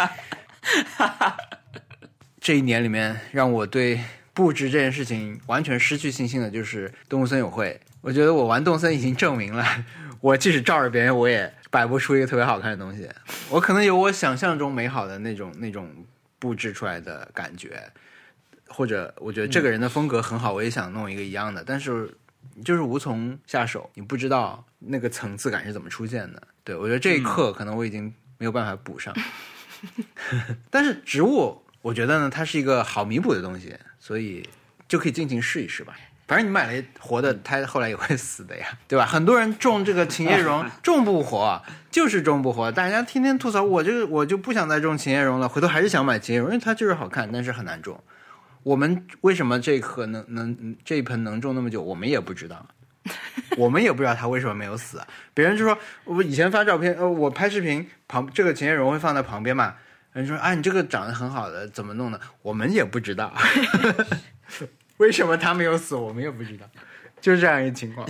这一年里面，让我对布置这件事情完全失去信心的就是动物森友会。我觉得我玩动森已经证明了，我即使照着别人，我也摆不出一个特别好看的东西。我可能有我想象中美好的那种那种布置出来的感觉，或者我觉得这个人的风格很好，我也想弄一个一样的，但是就是无从下手，你不知道那个层次感是怎么出现的。对我觉得这一刻可能我已经没有办法补上，[laughs] 但是植物我觉得呢，它是一个好弥补的东西，所以就可以尽情试一试吧。反正你买了活的，它后来也会死的呀，[laughs] 对吧？很多人种这个琴叶榕 [laughs] 种不活，就是种不活。大家天天吐槽，我这个我就不想再种琴叶榕了，回头还是想买琴叶榕，因为它就是好看，但是很难种。我们为什么这棵能能这一盆能种那么久，我们也不知道，[laughs] 我们也不知道它为什么没有死。别人就说，我以前发照片，呃，我拍视频旁这个琴叶榕会放在旁边嘛，人说啊，你这个长得很好的，怎么弄的？我们也不知道。为什么它没有死，我们也不知道，[laughs] 就是这样一个情况。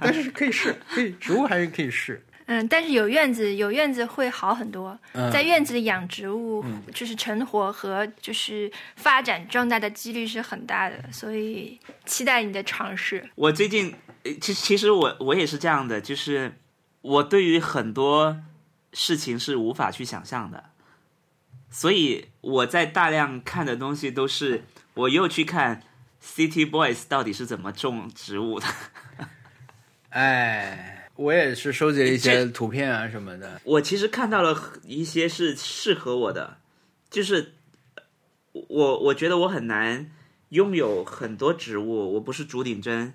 但是可以试，可以植物还是可以试。嗯，但是有院子，有院子会好很多。嗯在院子里养植物，就是成活和就是发展壮大的几率是很大的，所以期待你的尝试。我最近，呃其实其实我我也是这样的，就是我对于很多事情是无法去想象的，所以我在大量看的东西都是我又去看 City Boys 到底是怎么种植物的。[laughs] 哎，我也是收集了一些图片啊什么的。我其实看到了一些是适合我的，就是我我觉得我很难拥有很多植物，我不是竹顶针，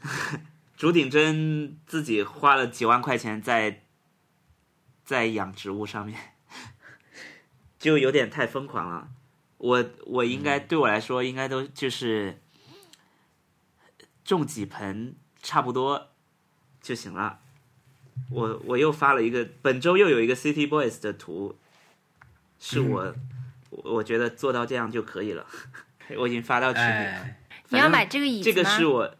[laughs] 竹顶针自己花了几万块钱在在养植物上面，[laughs] 就有点太疯狂了。我我应该对我来说应该都就是种几盆差不多就行了。我我又发了一个，本周又有一个 City Boys 的图，是我、我我觉得做到这样就可以了。我已经发到群里了。哎，你要买这个椅子这？个是我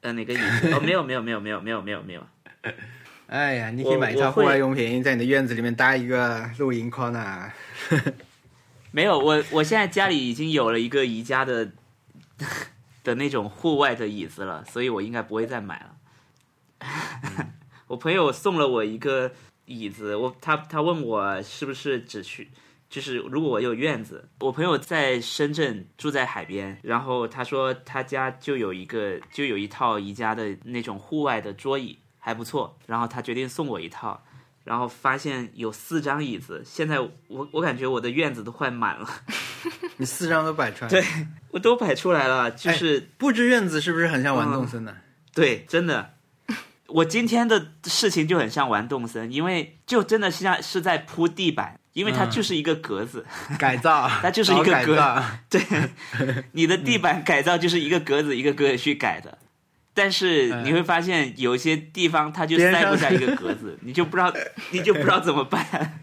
呃哪个椅子？哦，没有没有没有没有没有没有没有。哎呀，你可以买一套户外用品，在你的院子里面搭一个露营 corner。[laughs] 没有，我我现在家里已经有了一个宜家的 [laughs] 的那种户外的椅子了，所以我应该不会再买了。[laughs] 我朋友送了我一个椅子，我他他问我是不是只去，就是如果我有院子，我朋友在深圳住在海边，然后他说他家就有一个就有一套宜家的那种户外的桌椅，还不错，然后他决定送我一套。然后发现有四张椅子，现在我我感觉我的院子都快满了，[laughs] 你四张都摆出来，对，我都摆出来了，就是、布置院子是不是很像玩动森的？对，真的，我今天的事情就很像玩动森，因为就真的像是在铺地板，因为它嗯就是一个格子，改造，[laughs] 它就是一个格造。对，[laughs] 你的地板改造就是一个格子一个格子去改的。但是你会发现，有些地方它就塞不下一个 [laughs] 格子，你就不知道，你就不知道怎么办。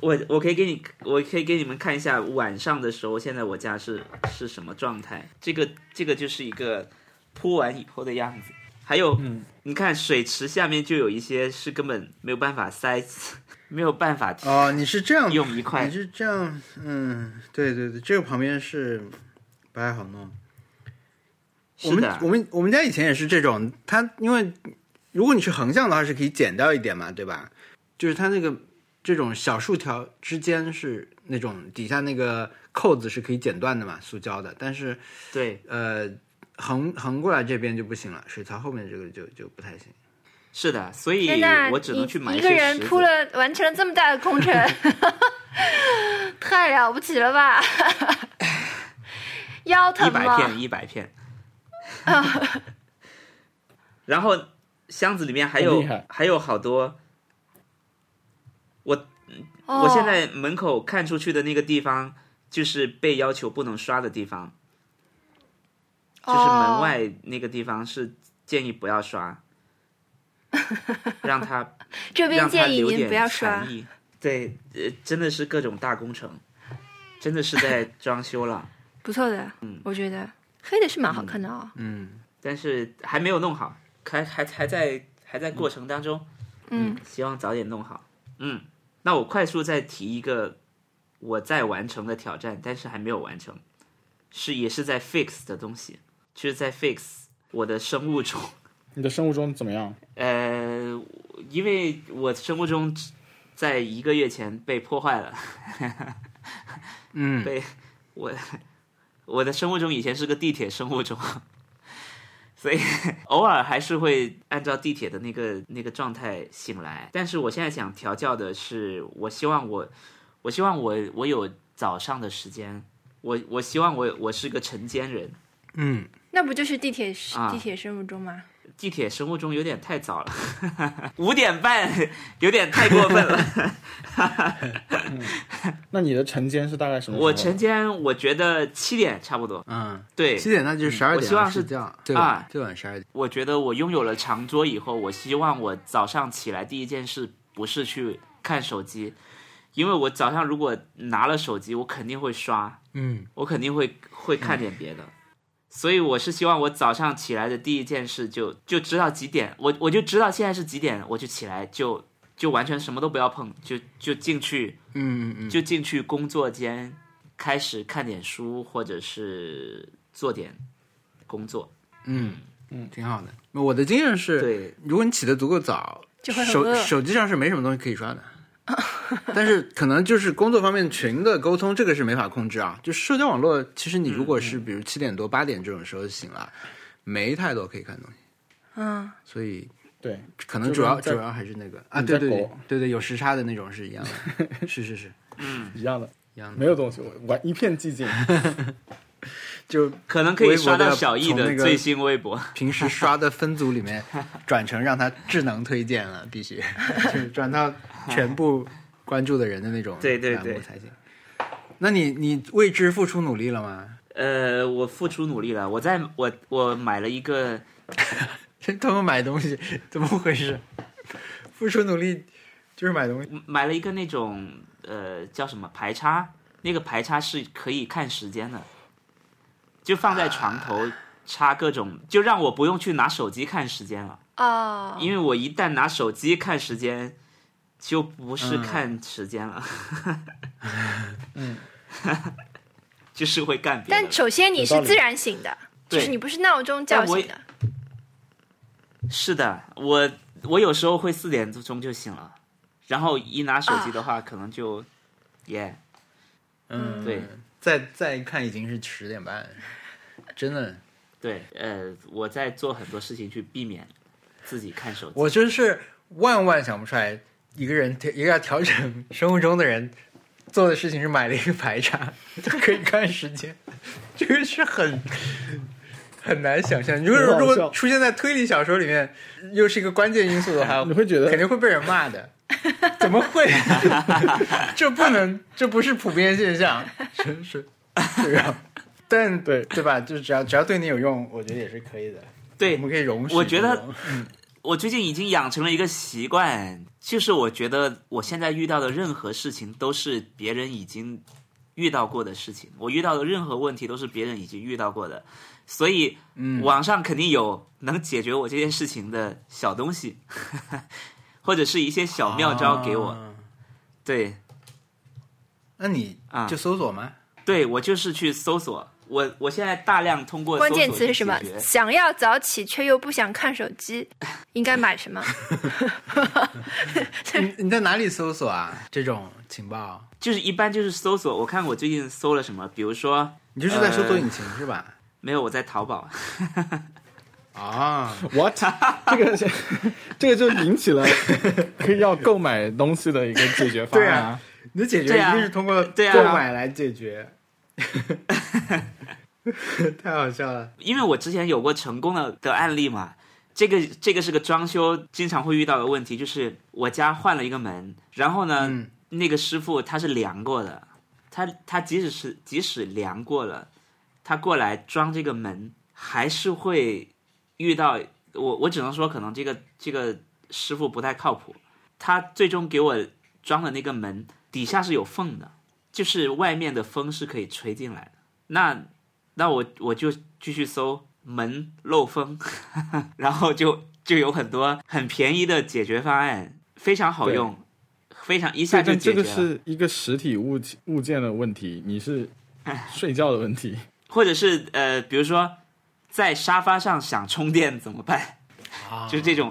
我我可以给你，我可以给你们看一下晚上的时候，现在我家是是什么状态。这个这个就是一个铺完以后的样子。还有，你看水池下面就有一些是根本没有办法塞，没有办法哦，你是这样用一块你是这样，嗯，对对对，这个旁边是不太好弄。我们我们我们家以前也是这种，它因为如果你是横向的话是可以剪掉一点嘛，对吧？就是它那个这种小竖条之间是那种底下那个扣子是可以剪断的嘛，塑胶的，但是对，呃横横过来这边就不行了，水槽后面这个就就不太行。是的，所以，我只能去买一个人铺了 [laughs] 完成了这么大的工程，太了不起了吧？腰疼吗？百片，一百片。然后箱子里面还有还有好多，我哦我现在门口看出去的那个地方，就是被要求不能刷的地方，就是门哦外那个地方是建议不要刷，[laughs] 让他这边建议您留点不要刷禅。意。对，呃，真的是各种大工程，真的是在 [laughs] 装修了。不错的，嗯我觉得黑的是蛮好看的哦。嗯，但是还没有弄好，还还还在还在过程当中。嗯，希望早点弄好。嗯，那我快速再提一个我在完成的挑战，但是还没有完成，是也是在 fix 的东西，就是在 fix 我的生物钟。你的生物钟怎么样？呃，因为我生物钟在一个月前被破坏了，[laughs] 嗯，被我我的生物钟以前是个地铁生物钟，所以 [laughs] 偶尔还是会按照地铁的那个那个状态醒来。但是我现在想调教的是，我希望我我希望我我有早上的时间，我我希望我我是个晨间人。嗯，那不就是地铁啊地铁生物钟吗？地铁生物钟有点太早了，五点半有点太过分了。那你的晨间是大概什么时候？我晨间我觉得七点差不多。嗯，对，七点那就是十二点，我希望是睡觉，最晚啊最晚十二点。我觉得我拥有了长桌以后，我希望我早上起来第一件事不是去看手机，因为我早上如果拿了手机，我肯定会刷，嗯，我肯定会会看点别的。所以我是希望我早上起来的第一件事就就知道几点，我我就知道现在是几点，我就起来就就完全什么都不要碰，就就进去嗯嗯嗯，就进去工作间，开始看点书或者是做点工作。嗯嗯，挺好的。我的经验是，对，如果你起得足够早，手手机上是没什么东西可以刷的。[laughs] 但是可能就是工作方面群的沟通，这个是没法控制啊。就社交网络，其实你如果是比如七点多八点这种时候醒了，没太多可以看东西，嗯，所以对，可能主要主要还是那个啊，对对对对对，有时差的那种是一样的，[laughs] 是是是。嗯。一样的，一样的，没有东西，我完一片寂静。就 [laughs] 可能可以刷到小易的最新微博。平时刷的分组里面转成让他智能推荐了，必须。就是转到全部关注的人的那种对对对栏目才行。那你你为之付出努力了吗？呃，我付出努力了，我在我我买了一个，[laughs] 他们买东西怎么回事？付出努力就是买东西。买了一个那种呃叫什么排插，那个排插是可以看时间的，就放在床头插各种，就让我不用去拿手机看时间了。啊，因为我一旦拿手机看时间，就不是看时间了，[laughs] 嗯，[laughs] 就是会干别的但。首先你是自然醒的，就是你不是闹钟叫醒的。是的，我我有时候会四点钟就醒了，然后一拿手机的话，可能就耶嗯，对，再再看已经是十点半，真的。对，呃，我在做很多事情去避免自己看手机。我真是万万想不出来，一个人一个要调整生物钟的人做的事情是买了一个排插，[laughs] 就可以看时间，[laughs] 这个是很很难想象。如果如果出现在推理小说里面，又是一个关键因素的话，[laughs] 你会觉得肯定会被人骂的。怎么会？这不能，这不是普遍现象，真是对啊。但对对吧？就只要只要对你有用，我觉得也是可以的。对我们可以容许。我觉得我最近已经养成了一个习惯，就是我觉得我现在遇到的任何事情都是别人已经遇到过的事情，我遇到的任何问题都是别人已经遇到过的，所以嗯网上肯定有能解决我这件事情的小东西，[laughs] 或者是一些小妙招给我。啊对那你啊就搜索吗？对，我就是去搜索。我我现在大量通过关键词是什么想要早起却又不想看手机，[laughs] 应该买什么？[laughs] 你你在哪里搜索啊？这种情报，就是一般就是搜索。我看我最近搜了什么，比如说你就是在搜索呃引擎、是吧？没有我在淘宝，啊，What？这个是这个就引起了 [laughs] 可以要购买东西的一个解决方案对啊。你的解决一定是通过对啊购买来解决，[laughs] 太好笑了。因为我之前有过成功的的案例嘛。这个这个是个装修经常会遇到的问题，就是我家换了一个门，然后呢，嗯那个师傅他是量过的，他他即使是即使量过了，他过来装这个门还是会遇到我，我只能说可能这个这个师傅不太靠谱，他最终给我装的那个门底下是有缝的，就是外面的风是可以吹进来的。那那我我就继续搜，门漏风，[laughs] 然后就就有很多很便宜的解决方案，非常好用，非常一下就解决了。这个是一个实体物物件的问题，你是睡觉的问题。[laughs] 或者是呃，比如说在沙发上想充电怎么办？啊 [laughs] 就这种，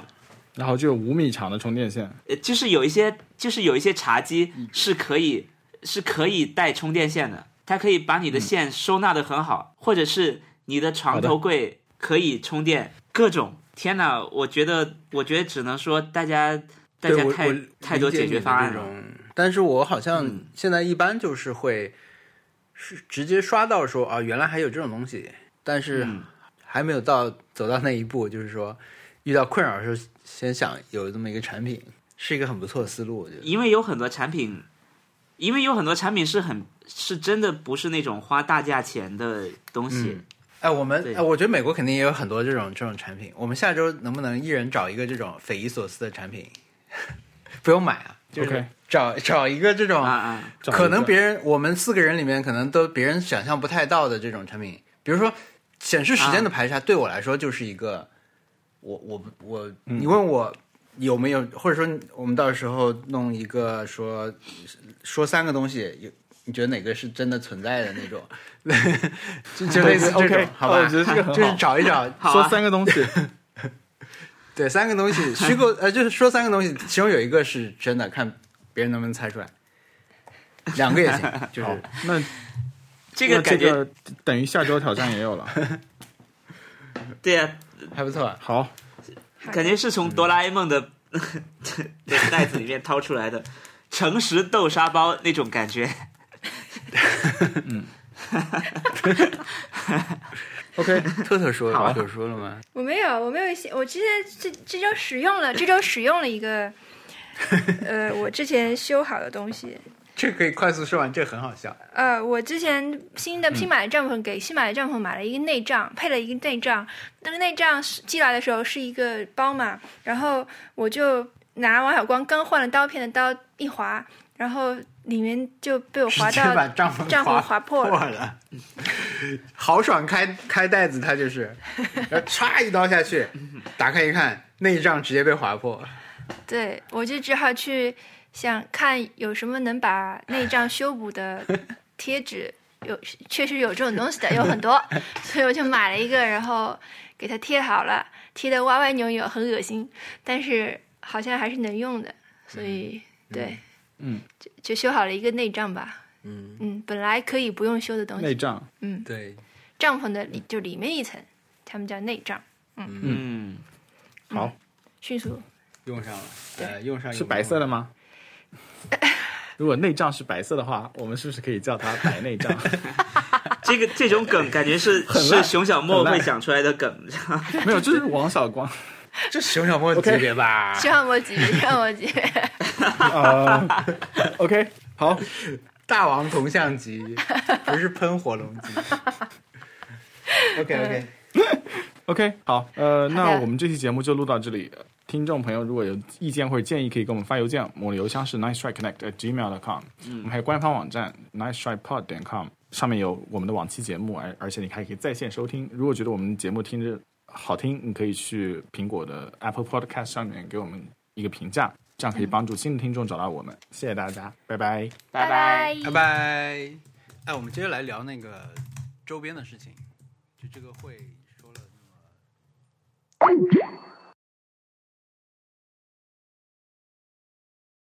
然后就有五米长的充电线，呃，就是有一些，就是有一些茶几是可以是可以带充电线的，它可以把你的线收纳的很好，或者是你的床头柜可以充电，各种。天哪，我觉得，我觉得只能说大家大家太太多解决方案了。但是我好像嗯现在一般就是会是直接刷到说啊，原来还有这种东西，但是嗯还没有到走到那一步，就是说遇到困扰的时候，先想有这么一个产品，是一个很不错的思路，我觉得。因为有很多产品，因为有很多产品是很是真的不是那种花大价钱的东西。嗯哎，我们对哎，我觉得美国肯定也有很多这种这种产品。我们下周能不能一人找一个这种匪夷所思的产品？[laughs] 不用买啊，就是找找一个这种可能别人我们四个人里面可能都别人想象不太到的这种产品，比如说显示时间的排查，对我来说就是一个，我我我，你问我有没有，或者说我们到时候弄一个说说三个东西，有你觉得哪个是真的存在的那种，[laughs] 就就类似这种 OK，好吧？我觉得这个就是找一找，说三个东西，[laughs] 对，三个东西虚构，呃，就是说三个东西，其中有一个是真的，看别人能不能猜出来，两个也行，[laughs] 就是，那这个那感觉、个等于下周挑战也有了。对呀、还不错。好，感觉是从哆啦 A 梦的 [laughs] 的袋子里面掏出来的诚实豆沙包那种感觉。嗯 [laughs] OK，特特说特特说了吗？我没有，我没有写，我之前这这周使用了，这周使用了一个，呃，我之前修好的东西。这可以快速说完，这很好笑。呃，我之前新的新买的帐篷给新买的帐篷买了一个内帐，配了一个内帐。那个内帐是寄来的时候是一个包嘛，然后我就拿王小光刚换了刀片的刀一划，然后里面就被我划直接把到帐篷帐篷划破了。了，豪爽开开袋子，他就是，[laughs] 然后歘一刀下去，打开一看，内帐直接被划破。对，我就只好去想看有什么能把内帐修补的贴纸，有确实有这种东西的，有很多，[laughs] 所以我就买了一个，然后给它贴好了，贴的歪歪扭扭，很恶心，但是好像还是能用的，所以、对，嗯，就就修好了一个内帐吧。嗯，嗯，本来可以不用修的东西，内帐，嗯，对，帐篷的里就里面一层，他们叫内帐，嗯，好，迅速。用上了，呃，用上是白色的吗？[laughs] 如果内脏是白色的话，我们是不是可以叫它白内脏？[laughs] 这个这种梗感觉是 [laughs] 是熊小莫会想出来的梗。没有，这是王小光。这熊小莫级别吧？熊小莫级别，熊小莫级别。啊 OK，好，大王铜像级，不是喷火龙级。OK OK，OK，好，呃，那我们这期节目就录到这里。听众朋友如果有意见或者建议，可以给我们发邮件，我们的邮箱是 nice try connect at gmail com。我们还有官方网站 nice try pod 点 com，上面有我们的往期节目，而而且你还可以在线收听。如果觉得我们节目听着好听，你可以去苹果的 Apple Podcast 上面给我们一个评价，这样可以帮助新的听众找到我们。谢谢大家，拜拜。拜拜拜拜。哎，我们接着来聊那个周边的事情，就这个会是。